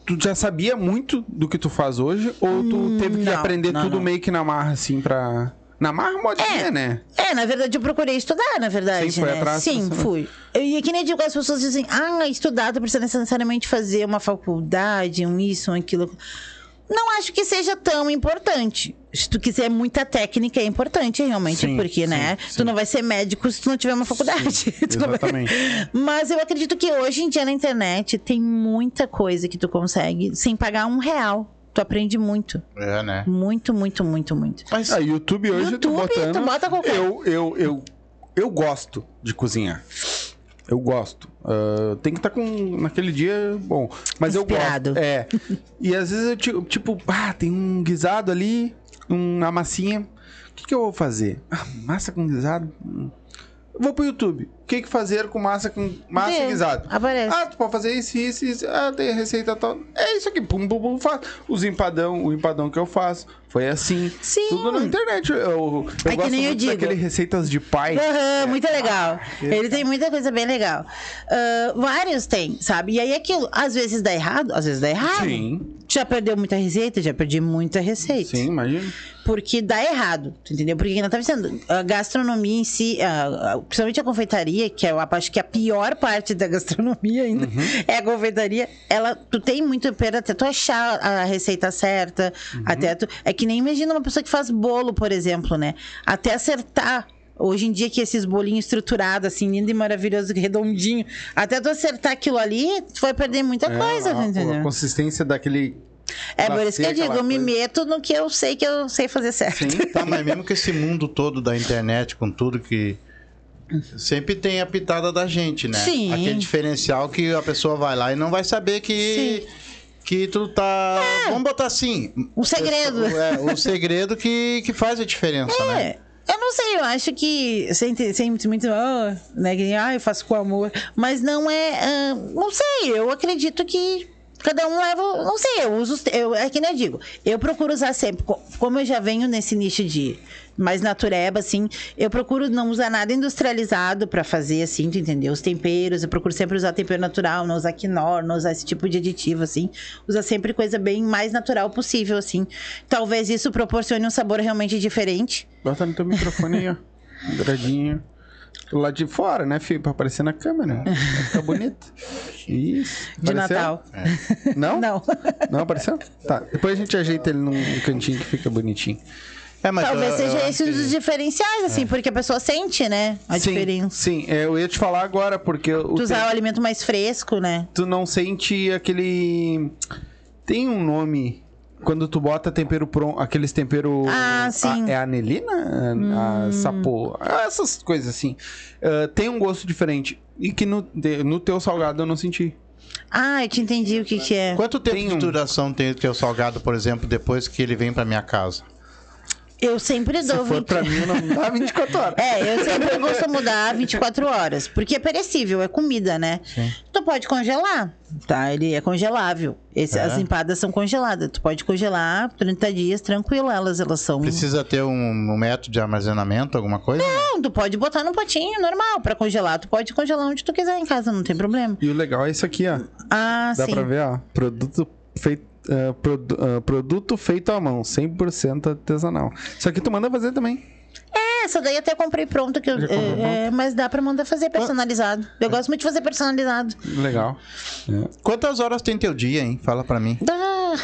A: Tu já sabia muito do que tu faz hoje? Ou tu teve que
C: não,
A: aprender
C: não,
A: tudo
C: não.
A: meio que na marra, assim, pra. Na pode
C: É.
A: né?
C: É, na verdade eu procurei estudar, na verdade,
A: Sim, foi
C: né?
A: atrás,
C: Sim,
A: você-
C: fui. E é que nem digo, as pessoas dizem, ah, estudar, tu precisa necessariamente fazer uma faculdade, um isso, um aquilo. Não acho que seja tão importante. Se tu quiser muita técnica, é importante realmente,
A: Sim,
C: porque,
A: sim,
C: né?
A: sim.
C: Tu não vai ser médico se tu não tiver uma faculdade. Não vai-
A: exatamente.
C: Mas eu acredito que hoje em dia na internet tem muita coisa que tu consegue sem pagar um real. Tu aprende muito.
B: É, né?
C: Muito, muito, muito, muito.
B: Mas
A: Ah, YouTube hoje
C: YouTube,
A: eu tô botando.
C: tu bota qualquer-
A: Eu, eu, eu, eu gosto de cozinhar. Eu gosto. Ah, tem que estar com. Naquele dia, bom. Mas
C: Inspirado.
A: eu gosto. É. E às vezes eu, ti- tipo, ah, tem um guisado ali, uma massinha. O que, que eu vou fazer? Ah, massa com guisado? Hum. Eu Vou pro YouTube. O que, que fazer com massa com massa
C: Vê,
A: guisado?
C: aparece.
A: Ah, tu pode fazer isso, isso, isso. Ah, tem a receita tal. É isso aqui. Pum, pum, pum, faz. Os empadão, o empadão que eu faço. Foi assim.
C: Sim.
A: Tudo na internet. Eu, eu
C: É que
A: gosto
C: nem eu digo.
A: daquele receitas de pai.
C: Aham, muito legal. Ele tem muita coisa bem legal. Ah, vários tem, sabe? E aí aquilo, às vezes dá errado, às vezes dá errado.
A: Sim.
C: Já perdeu muita receita? Já perdi muita receita.
A: Sim, imagina.
C: Porque dá errado, tu entendeu? Porque ainda tá dizendo, a gastronomia em si, a- a- principalmente a confeitaria, que é, eu acho que a pior parte da gastronomia ainda,
A: Uhum.
C: é a confeitaria, ela, tu tem muito perda até tu achar a receita certa,
A: Uhum.
C: até tu, é que nem imagina uma pessoa que faz bolo, por exemplo, né? Até acertar Hoje em dia que esses bolinhos estruturados, assim, lindo e maravilhoso, redondinho, até tu acertar aquilo ali, tu vai perder muita coisa,
A: É, a,
C: entendeu?
A: a consistência daquele
C: É
A: Pra
C: por isso que eu digo, eu me
A: coisa.
C: meto no que eu sei que eu sei fazer certo.
A: Sim.
B: Tá, mas mesmo que esse mundo todo da internet, com tudo que. Sempre tem a pitada da gente, né?
C: Sim.
B: Aquele diferencial que a pessoa vai lá e não vai saber que. Que tu tá. Vamos botar assim.
C: Um segredo.
B: É, o segredo que, que faz a diferença, né?
C: É. Eu não sei, eu acho que sem, sem muito, muito ah, né, que ah, eu faço com amor, mas não é, ah, não sei, eu acredito que cada um leva, não sei, eu uso, eu, é que nem eu digo, eu procuro usar sempre, co- como eu já venho nesse nicho de mais natureba, assim, eu procuro não usar nada industrializado pra fazer, assim, tu entendeu? Os temperos, eu procuro sempre usar tempero natural, não usar quinor, não usar esse tipo de aditivo, assim, usar sempre coisa bem mais natural possível, assim. Talvez isso proporcione um sabor realmente diferente,
A: Bota no teu microfone aí, ó. Gradinho. Do lado de fora, né, filho? Pra aparecer na câmera. Vai ficar bonito. Isso.
C: de
A: Apareceu?
C: Natal.
A: Não?
C: Não.
A: Não apareceu? Tá. Depois a gente ajeita ele num cantinho que fica bonitinho.
B: É, mas
C: Talvez
B: eu-
C: seja
B: eu
C: esse um dos
B: que-
C: diferenciais, assim, porque a pessoa sente, né? A
A: sim,
C: diferença.
A: Sim, é, eu ia te falar agora, porque o
C: Tu usar
A: tem-
C: o alimento mais fresco, né?
A: tu não sente aquele. Tem um nome. Quando tu bota tempero pronto, aqueles tempero.
C: Ah, sim. Hum.
A: é anelina? A sapo. Essas coisas assim. Ah, tem um gosto diferente. E que no, no teu salgado eu não senti.
C: Ah, eu te entendi o que que é.
B: Quanto tempo
A: Tem
B: de
A: um-
B: duração tem o teu salgado, por exemplo, depois que ele vem pra minha casa?
C: Eu sempre
A: Se
C: dou
A: for
C: 20...
A: pra mim, não dá 24 horas.
C: É, eu sempre costumo dar 24 horas, porque é perecível, é comida, né?
B: Sim.
C: Tu pode congelar, tá? Ele é congelável. Esse-
B: É?
C: As empadas são congeladas. Tu pode congelar 30 dias, tranquilo, elas, elas são...
B: Precisa ter um, um método de armazenamento, alguma coisa?
C: Não, tu pode botar no potinho normal pra congelar. Tu pode congelar onde tu quiser em casa, não tem problema.
A: E o legal é isso aqui, ó.
C: Ah,
A: Dá
C: sim.
A: pra ver, ó. Produto feito. Ah, produ- ah, produto feito à mão, 100% artesanal. Isso aqui tu manda fazer também.
C: É, essa daí até comprei pronto, que eu, é, é, mas dá pra mandar fazer personalizado. Eu gosto muito de fazer personalizado.
A: Legal. É.
B: Quantas horas tem teu dia, hein? Fala pra mim.
C: Ah,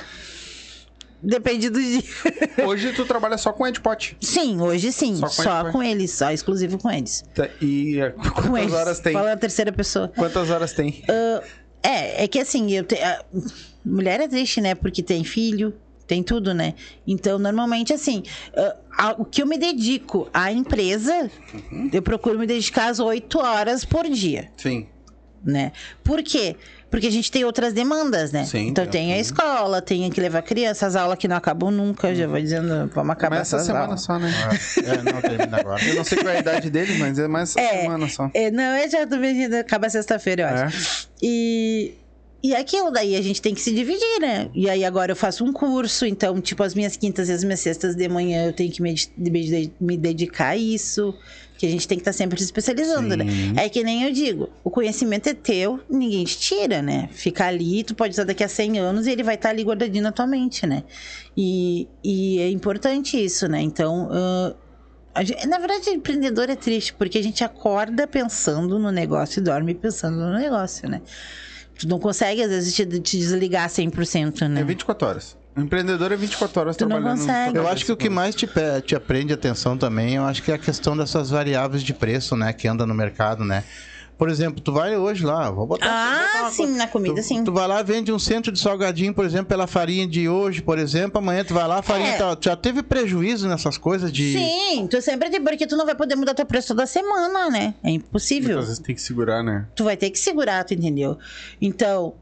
C: depende do dia.
A: Hoje tu trabalha só com Edpot.
C: Sim, hoje sim.
A: Só
C: Só,
A: com
C: com,
A: eles,
C: só exclusivo com eles.
A: Tá, E ah,
C: Com
A: quantas
C: eles.
A: horas tem?
C: Fala a terceira pessoa.
A: Quantas horas tem?
C: É, é que assim, eu te... a mulher é triste, né? Porque tem filho, tem tudo, né? Então, normalmente, assim, ah, a- o que eu me dedico à empresa,
A: Uhum.
C: eu procuro me dedicar às oito horas por dia.
A: Sim.
C: né? Por quê? Porque a gente tem outras demandas, né?
A: Sim,
C: então
A: tem.
C: tem a escola, tem que levar criança, as aulas que não acabam nunca, já vou dizendo, vamos acabar
A: Mas essa semana
C: aulas.
A: só, né?
B: É, não termina agora.
A: Eu não sei qual é a idade dele, mas é mais essa
C: É.
A: semana só.
C: É, não, eu já vendo, acaba sexta-feira, eu acho.
A: É.
C: E, e é aquilo daí, a gente tem que se dividir, né? E aí agora eu faço um curso, então, tipo, as minhas quintas e as minhas sextas de manhã eu tenho que me, me, me dedicar a isso. Que a gente tem que estar sempre se especializando, né? É que nem eu digo, o conhecimento é teu, ninguém te tira, né? Fica ali, tu pode usar daqui a 100 anos e ele vai estar ali guardadinho na tua mente, né? E, e é importante isso, né? Então, ah, a gente- na verdade, empreendedor é triste, porque a gente acorda pensando no negócio e dorme pensando no negócio, né? Tu não consegue, às vezes, te, te desligar 100%, né?
A: É 24 horas. O empreendedor é 24 horas
C: Tu não
A: trabalhando.
C: consegue.
B: Eu acho que o que mais te, te aprende atenção também, eu acho que é a questão dessas variáveis de preço, né? Que anda no mercado, né? Por exemplo, tu vai hoje lá, vou botar.
C: Ah,
B: botar
C: sim,
B: coisa.
C: na comida,
B: tu,
C: sim.
B: Tu vai lá, vende um centro de salgadinho, por exemplo, pela farinha de hoje, por exemplo, amanhã tu vai lá, a farinha
C: É.
B: tá- já teve prejuízo nessas coisas de.
C: Sim, tu sempre tem, porque tu não vai poder mudar teu preço toda semana, né? É impossível.
A: Muitas vezes tem que segurar, né?
C: tu vai ter que segurar, tu entendeu? Então,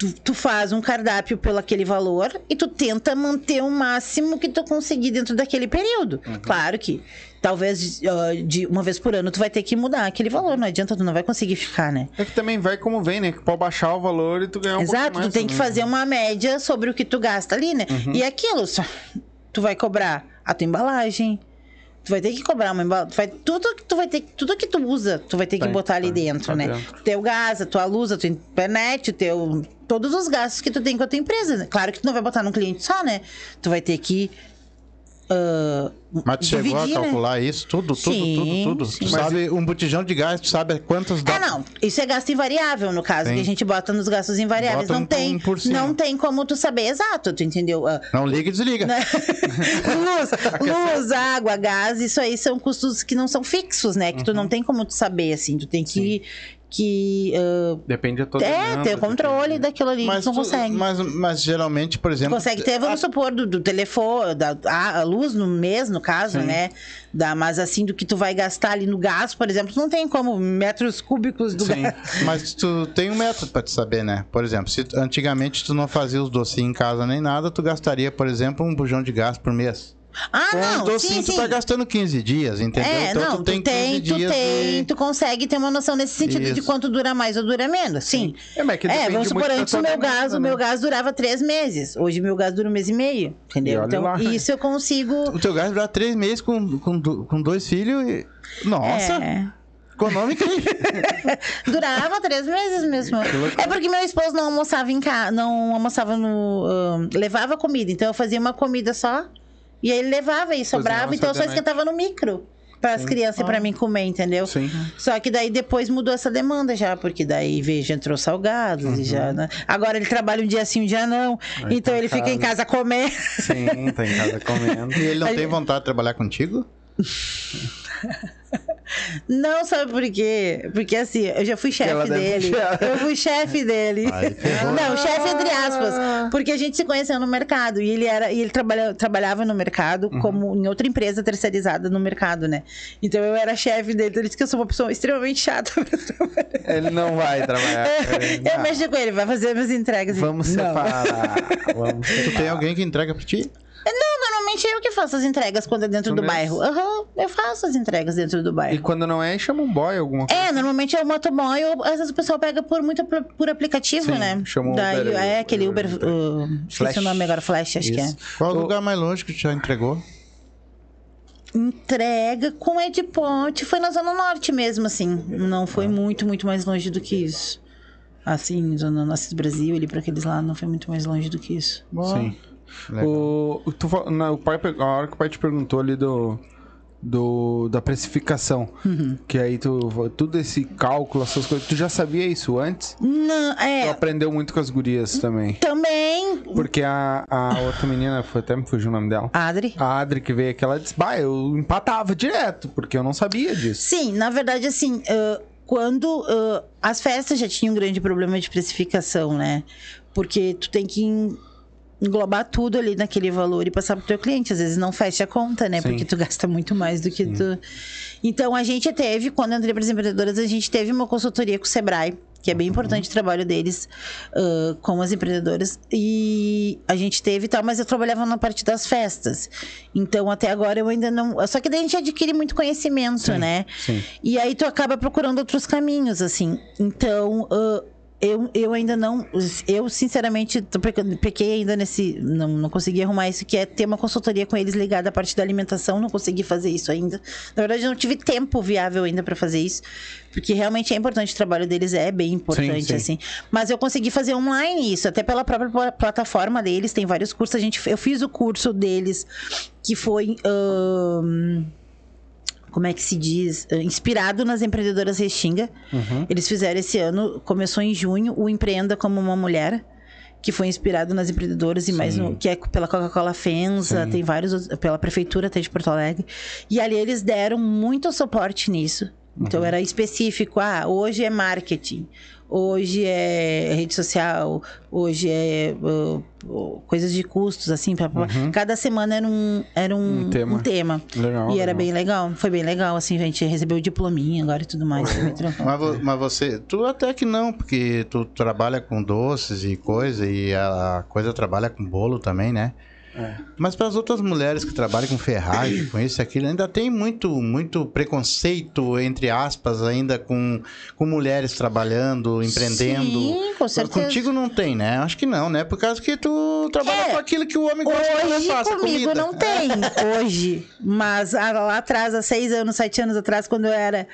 C: tu, tu faz um cardápio pelo aquele valor e tu tenta manter o máximo que tu conseguir dentro daquele período.
A: Uhum.
C: Claro que talvez ah, de uma vez por ano tu vai ter que mudar aquele valor, não adianta, tu não vai conseguir ficar, né?
A: É que também vai como vem, né? Que pode baixar o valor e tu ganhar um
C: Exato,
A: pouco mais
C: tu tem que
A: também.
C: fazer uma média sobre o que tu gasta ali, né?
A: Uhum.
C: E aquilo, só, tu vai cobrar a tua embalagem, tu vai ter que cobrar uma embalagem, tu vai, tudo que tu vai ter, tudo que tu usa, tu vai ter que
A: Tem,
C: botar ali
A: tá,
C: dentro,
A: tá
C: né?
A: dentro.
C: Teu gás, a tua luz, a tua internet, o teu todos os gastos que tu tem com a tua empresa. Claro que tu não vai botar num cliente só, né? Tu vai ter que
B: Mas tu chegou
C: dividir,
B: a
C: né?
B: calcular isso? Tudo, tudo,
C: Sim,
B: tudo, tudo.
C: sim.
B: Tu
A: Mas
B: sabe, um botijão de gás, tu sabe quantos dá.
C: Ah, não. Isso é gasto invariável, no caso,
B: Sim.
C: que a gente bota nos gastos invariáveis.
B: Bota
C: não
B: um-
C: tem,
B: um
C: não tem como tu saber exato, tu entendeu? Ah,
B: Não liga e desliga.
C: né? luz, luz, água, gás, isso aí são custos que não são fixos, né? Que tu não tem como tu saber, assim. Tu tem que que ah,
A: Depende de toda
C: é, ter o controle daquilo ali que tu não
B: tu-
C: consegue.
B: mas, mas geralmente, por exemplo.
C: consegue ter, vamos supor, do, do telefone, da a, a luz no mês, no caso, né? Da, mas assim, do que tu vai gastar ali no gás, por exemplo, não tem como metros cúbicos do
A: Sim.
C: gás.
B: Mas tu tem um método pra te saber, né? Por exemplo, se antigamente tu não fazia os docinhos em casa nem nada, tu gastaria, por exemplo, um bujão de gás por mês.
C: Ah,
B: Com
C: não,
B: um docinho
C: sim,
B: tu tá
C: sim.
B: gastando 15 dias, entendeu?
C: É,
B: então
C: não,
B: tu tem 15
C: tem, tu
B: dias
C: tem,
B: de...
C: tu consegue ter uma noção nesse sentido de
B: Isso.
C: quanto dura mais ou dura menos, sim.
A: É, mas que
C: É, vamos supor, antes o meu gás, o
A: né?
C: meu gás durava três meses. Hoje meu gás dura um mês e meio,
A: E
C: entendeu?
A: olha
C: Então,
A: lá.
C: isso eu consigo.
B: O teu gás dura três meses com, com, com dois filhos e... Nossa,
C: É,
B: econômica,
C: durava três meses mesmo. É porque meu esposo não almoçava em casa, não almoçava no. ahn, levava comida. Então eu fazia uma comida só. E aí ele levava e sobrava,
A: Cozinhava
C: então eu só esquentava no micro. Para as crianças e pra mim comer, entendeu?
A: Sim.
C: Só que daí depois mudou essa demanda já, porque daí veja, entrou salgados e já, né? Agora ele trabalha um dia sim, um dia não.
A: Aí
C: então
A: tá
C: ele fica em casa comendo.
A: Sim, tá em casa comendo.
B: E ele não
C: Aí-
B: tem vontade de trabalhar contigo?
C: Não, sabe por quê? Porque assim, eu já fui chefe dele. Eu fui chefe dele.
B: Ferrou.
C: Não, chefe entre aspas. Porque a gente se conheceu no mercado. E ele era, e ele trabalha, trabalhava no mercado
A: Uhum.
C: como em outra empresa terceirizada no mercado, né? Então eu era chefe dele. Então ele disse que eu sou uma pessoa extremamente chata pra trabalhar.
A: Ele não vai trabalhar. Ele-
C: Eu
A: não.
C: mexi com ele, vai fazer minhas entregas.
A: Vamos separar. Vamos
B: Tu
A: separar.
B: tem alguém que entrega pra ti?
C: Não, normalmente eu que faço as entregas quando é dentro
A: Tu
C: do
A: mesmo?
C: bairro. Aham, eu faço as entregas dentro do
A: E
C: bairro.
A: quando não é, chama um boy, alguma coisa.
C: É, normalmente é o motoboy ou às vezes o pessoal pega por muito por, por aplicativo,
A: Sim,
C: né?
A: chama o
C: Daí,
A: Uber,
C: é aquele Uber.
A: Uber,
C: uh,
A: Flash.
C: esqueci o nome agora, Flash, acho que é.
A: Isso.
B: Qual o lugar mais longe que tu já entregou?
C: Entrega com Ed Ponte. Foi na Zona Norte mesmo, assim. Não foi
A: Ah.
C: muito, muito mais longe do que isso. Assim, Zona Norte do Brasil, ali pra aqueles lá, não foi muito mais longe do que isso.
A: Sim. O, tu, na- o pai, a hora que o pai te perguntou ali do, do da precificação,
C: Uhum.
A: que aí tu tudo esse cálculo, essas coisas, tu já sabia isso antes?
C: Não,
A: Tu
C: é.
A: aprendeu muito com as gurias também.
C: Também.
A: Porque a, a outra menina, foi, até me fugiu o nome dela.
C: Adri.
A: A Adri que veio aqui, ela disse, bah, eu empatava direto, porque eu não sabia disso.
C: Sim, na verdade, assim, ah, quando ah, as festas já tinham um grande problema de precificação, né? Porque tu tem que englobar tudo ali naquele valor e passar pro teu cliente. Às vezes não fecha a conta, né?
A: Sim.
C: Porque tu gasta muito mais do que tu. Então a gente teve, quando eu entrei para as empreendedoras, a gente teve uma consultoria com o Sebrae. Que é bem importante o trabalho deles ah, com as empreendedoras. E a gente teve e tal, mas eu trabalhava na parte das festas. Então, até agora eu ainda não. Só que daí a gente adquire muito conhecimento,
A: Sim,
C: né?
A: sim.
C: E aí tu acaba procurando outros caminhos, assim. Então, ah, eu, eu ainda não. Eu, sinceramente, pequei ainda nesse. Não, não consegui arrumar isso, que é ter uma consultoria com eles ligada à parte da alimentação. Não consegui fazer isso ainda. Na verdade, eu não tive tempo viável ainda para fazer isso. Porque realmente é importante, o trabalho deles é bem importante,
A: sim.
C: assim. Mas eu consegui fazer online isso, até pela própria pla- plataforma deles, tem vários cursos. A gente, eu fiz o curso deles, que foi. Como é que se diz? Ah, Inspirado nas empreendedoras Restinga.
A: Uhum.
C: Eles fizeram esse ano, começou em junho, o Empreenda como uma Mulher, que foi inspirado nas empreendedoras e mais no, que é pela Coca-Cola Fenza,
A: Sim.
C: tem vários pela prefeitura até de Porto Alegre. E ali eles deram muito suporte nisso. Então era específico, ah, hoje é marketing, hoje é rede social, hoje é uh, coisas de custos, assim, pra, pra- cada semana era um, era um,
A: Um tema.
C: um tema.
A: Legal.
C: E era
A: legal.
C: bem legal, foi bem legal, assim, a gente recebeu o diplominha agora e tudo mais. foi bem tranquilo.
B: Mas, mas você, tu até que não, porque tu trabalha com doces e coisa, e a coisa trabalha com bolo também, né?
A: É.
B: Mas para as outras mulheres que trabalham com ferragem, com isso e aquilo, ainda tem muito, muito preconceito, entre aspas, ainda com, com mulheres trabalhando, empreendendo.
C: Sim, com certeza.
B: Contigo não tem, né? Acho que não, né? Por causa que tu trabalha
C: É.
B: com aquilo que o homem gosta que
C: Hoje
B: ela faça,
C: comigo
B: comida.
C: não tem, hoje. Mas ah, lá atrás, há seis anos, sete anos atrás, quando eu era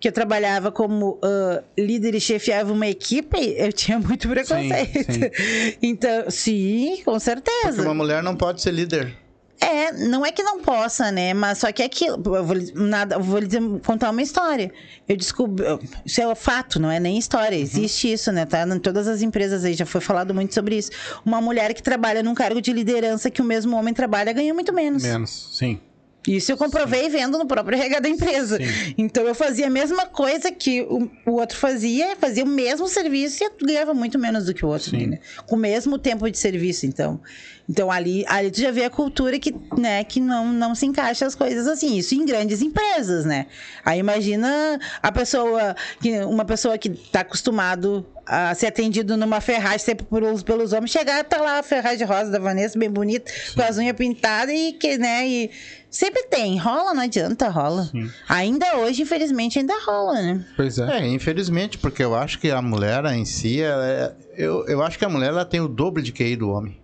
C: que eu trabalhava como ah, líder e chefiava uma equipe, eu tinha muito preconceito.
A: sim.
C: Então, sim, com
B: Porque
C: certeza.
B: uma mulher não pode ser líder.
C: É, não é que não possa, né? Mas só que é aquilo. Eu vou, lhe- nada, eu vou lhe dizer- contar uma história. Eu descobri. Isso é fato, não é nem história. Existe isso, né? Tá em todas as empresas aí, já foi falado muito sobre isso. Uma mulher que trabalha num cargo de liderança que o mesmo homem trabalha ganha muito menos.
A: Menos, sim.
C: Isso eu comprovei vendo no próprio RH da empresa. Então eu fazia a mesma coisa que o, o outro fazia, fazia o mesmo serviço e ganhava muito menos do que o outro, né? Com o mesmo tempo de serviço, então. Então ali, ali tu já vê a cultura que, né, que não, não se encaixa as coisas assim. Isso em grandes empresas, né? Aí imagina a pessoa, que, uma pessoa que está acostumado a ser atendido numa ferragem sempre pelos, pelos homens, chegar tá lá a ferragem rosa da Vanessa, bem bonita, com as unhas pintadas e que, né, e sempre tem, rola, não adianta, rola. Ainda hoje, infelizmente, ainda rola, né?
A: Pois é.
B: É, infelizmente, porque eu acho que a mulher em si, ela é- eu, eu acho que a mulher ela tem o dobro de QI do homem.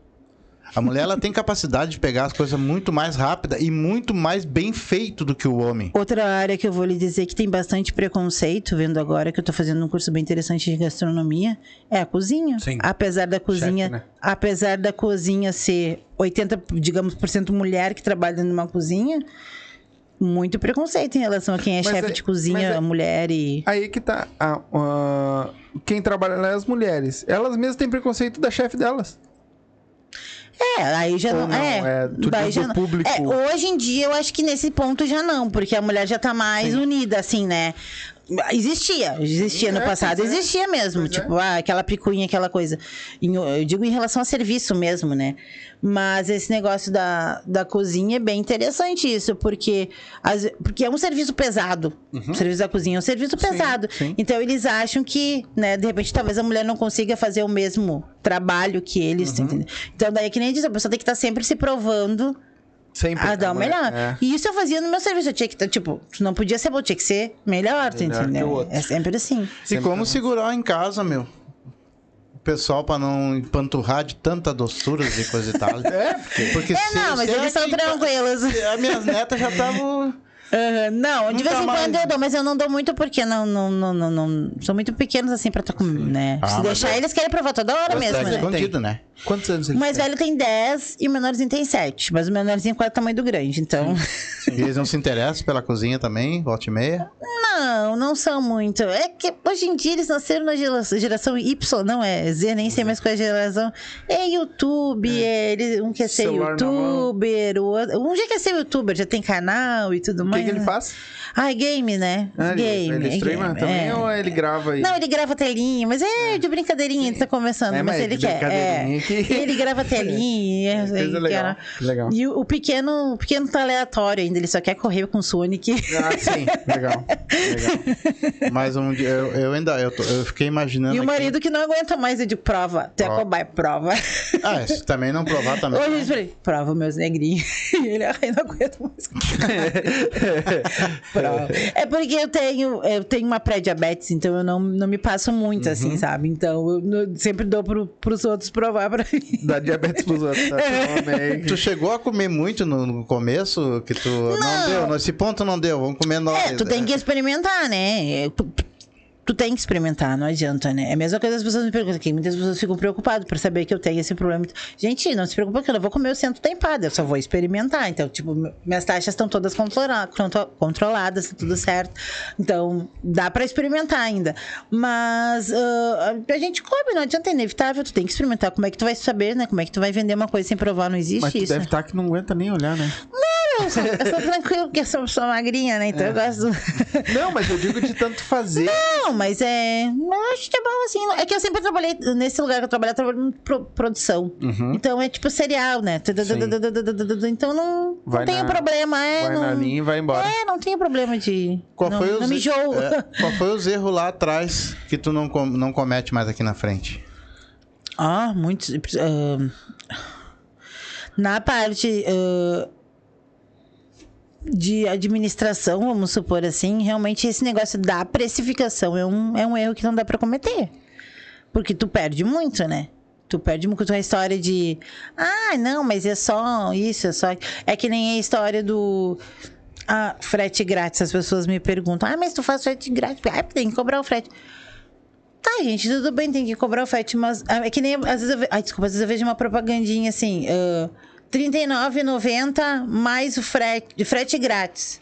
B: A mulher ela tem capacidade de pegar as coisas muito mais rápida e muito mais bem feito do que o homem.
C: Outra área que eu vou lhe dizer que tem bastante preconceito, vendo agora que eu tô fazendo um curso bem interessante de gastronomia, é a cozinha.
A: Sim.
C: Apesar da cozinha,
A: né?
C: apesar da cozinha ser 80, digamos, por cento mulher que trabalha numa cozinha, muito preconceito em relação a quem é
A: Mas
C: chefe
A: é-
C: de cozinha,
A: é-
C: mulher e
A: Aí que tá. a- a- quem trabalha lá é as mulheres. Elas mesmas têm preconceito da chefe delas.
C: É, aí já não,
A: não,
C: é.
A: é,
C: daí já não.
A: público-
C: É, hoje em dia eu acho que nesse ponto já não, porque a mulher já tá mais unida, assim, né? Existia, existia no
A: É,
C: passado,
A: é.
C: existia mesmo,
A: é.
C: tipo, ah, aquela picuinha, aquela coisa. Eu digo em relação a serviço mesmo, né? Mas esse negócio da, da cozinha é bem interessante isso, porque, às- porque é um serviço pesado. O serviço da cozinha é um serviço pesado.
A: Uhum. sim.
C: Então eles acham que, né, de repente talvez a mulher não consiga fazer o mesmo trabalho que eles,
A: Uhum.
C: Então daí é que nem diz, a pessoa tem que estar sempre se provando
A: Sempre.
C: a dar o melhor.
A: é.
C: E isso eu fazia no meu serviço, eu tinha que estar, tipo, não podia ser bom, tinha que ser melhor, tu
A: Melhor que o
C: entendeu?
A: outro.
C: É sempre assim.
B: E como segurar em casa, meu? O pessoal pra não empanturrar de tanta doçura e coisa e tal. É, porque
C: É, não, mas eles são tranquilos.
B: As minhas netas já estavam.
C: Aham, Não, de
B: Nunca
C: vez em
B: mais.
C: quando eu dou, mas eu não dou muito porque não, não, não, não, não- são muito pequenos assim pra tu comer, né?
B: Ah,
C: Se
B: mas
C: deixar
B: é-
C: eles querem provar toda hora mesmo,
B: Tá
C: né?
B: escondido, né?
A: Quantos anos
C: O mais
A: têm?
C: velho tem 10 e o menorzinho tem 7. Mas o menorzinho é quase o tamanho do grande, então.
B: E eles não se interessam pela cozinha também, volta e meia.
C: Não, não são muito. É que hoje em dia eles nasceram na gera- geração Y, não é Z, nem sei mais qual é a geração. É YouTube, é. ele- um quer ser
A: Celular na
C: youtuber, o outro, um já quer ser youtuber, já tem canal e tudo
A: O que,
C: mais.
A: Que ele
C: né?
A: faz?
C: Ah, é game, né?
A: Ah, ele-
C: game.
A: Ele
C: é
A: streama
C: game,
A: também
C: é.
A: ou ele grava aí?
C: Não, ele grava telinha, mas é de brincadeirinha, ele tá começando,
A: É,
C: mas
A: mas
C: ele
A: de
C: quer. É.
A: que-
C: Ele grava telinha, é,
A: Coisa
C: ele
A: legal, legal.
C: E o, o pequeno, o pequeno tá aleatório ainda, ele só quer correr com o Sonic.
A: Ah, sim. Legal. Legal.
B: Mas um dia, eu, eu ainda, eu, tô- eu fiquei imaginando.
C: E o
B: aqui-
C: marido que não aguenta mais, eu digo, prova. Tu é
B: Prova. Ah, se também não provar também.
C: Hoje eu falei, prova, meus negrinhos. E ele, ai, não aguento mais. Prova. É porque eu tenho, eu tenho uma pré-diabetes, então eu não, não me passo muito,
A: Uhum.
C: assim, sabe? Então eu no- sempre dou pro, pros outros provar pra mim.
A: Dá diabetes pros outros. Tá? Toma
B: Tu chegou a comer muito no, no começo, que tu não. deu, nesse ponto não deu, vamos comer nós.
C: É, tu tem que experimentar, né? Tu, tu tem que experimentar, não adianta, né? É a mesma coisa as pessoas me perguntam aqui. Muitas pessoas ficam preocupadas por saber que eu tenho esse problema. Gente, não se preocupa que eu não vou comer o centro tempado, eu só vou experimentar. Então, tipo, minhas taxas estão todas controla- contro- controladas, tá tudo certo. Então, dá pra experimentar ainda. Mas ah, a gente come, não adianta, é inevitável. Tu tem que experimentar. Como é que tu vai saber, né? Como é que tu vai vender uma coisa sem provar? Não existe
A: Mas tu
C: isso.
A: deve estar que não aguenta nem olhar, né?
C: Eu sou, eu sou tranquilo, porque eu sou, sou magrinha, né? Então eu gosto do...
A: Não, mas eu digo de tanto fazer.
C: Não, mas é. Eu acho que é bom assim. É que eu sempre trabalhei. Nesse lugar que eu trabalhei, eu trabalhei em pro- produção.
A: Uhum.
C: Então é tipo cereal, né? Então não,
A: Vai
C: não tenho
A: na-
C: problema. É,
A: Vai
C: não,
A: na linha e vai embora.
C: é, não tenho problema de.
B: Qual
C: não,
B: foi
C: não
B: os,
C: me enjoo.
B: é, qual foi os erros lá atrás que tu não, com- não comete mais aqui na frente?
C: Ah, muitos. ah, na parte ah, de administração, vamos supor assim, realmente esse negócio da precificação é um, é um erro que não dá pra cometer. Porque tu perde muito, né? Tu perde muito com a história de. Ah, não, mas é só isso, é só. É que nem a história do. Ah, frete grátis. As pessoas me perguntam: Ah, mas tu faz frete grátis? Ah, tem que cobrar o frete. Tá, gente, tudo bem, tem que cobrar o frete, mas ah, é que nem às vezes eu vejo, ai, desculpa, às vezes eu vejo uma propagandinha assim, R$ 39,90 mais o frete, de frete grátis.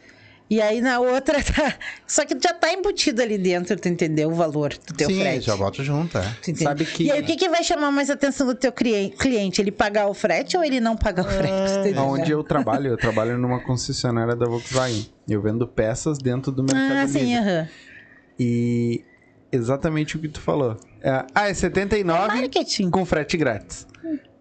C: E aí na outra tá. Só que já tá embutido ali dentro, tu entendeu? O valor do teu
B: Sim,
C: frete.
B: já boto junto, é.
C: Tu?
A: Sabe que-
C: E aí o que, que vai chamar mais atenção do teu cli- cliente? Ele pagar o frete ou ele não pagar o frete? Tu entendeu?
A: Onde eu trabalho, eu trabalho numa concessionária da Volkswagen. Eu vendo peças dentro do Mercado
C: Ah,
A: Livre.
C: sim, aham.
A: E exatamente o que tu falou. É, ah, é 79
C: Marketing.
A: com frete grátis.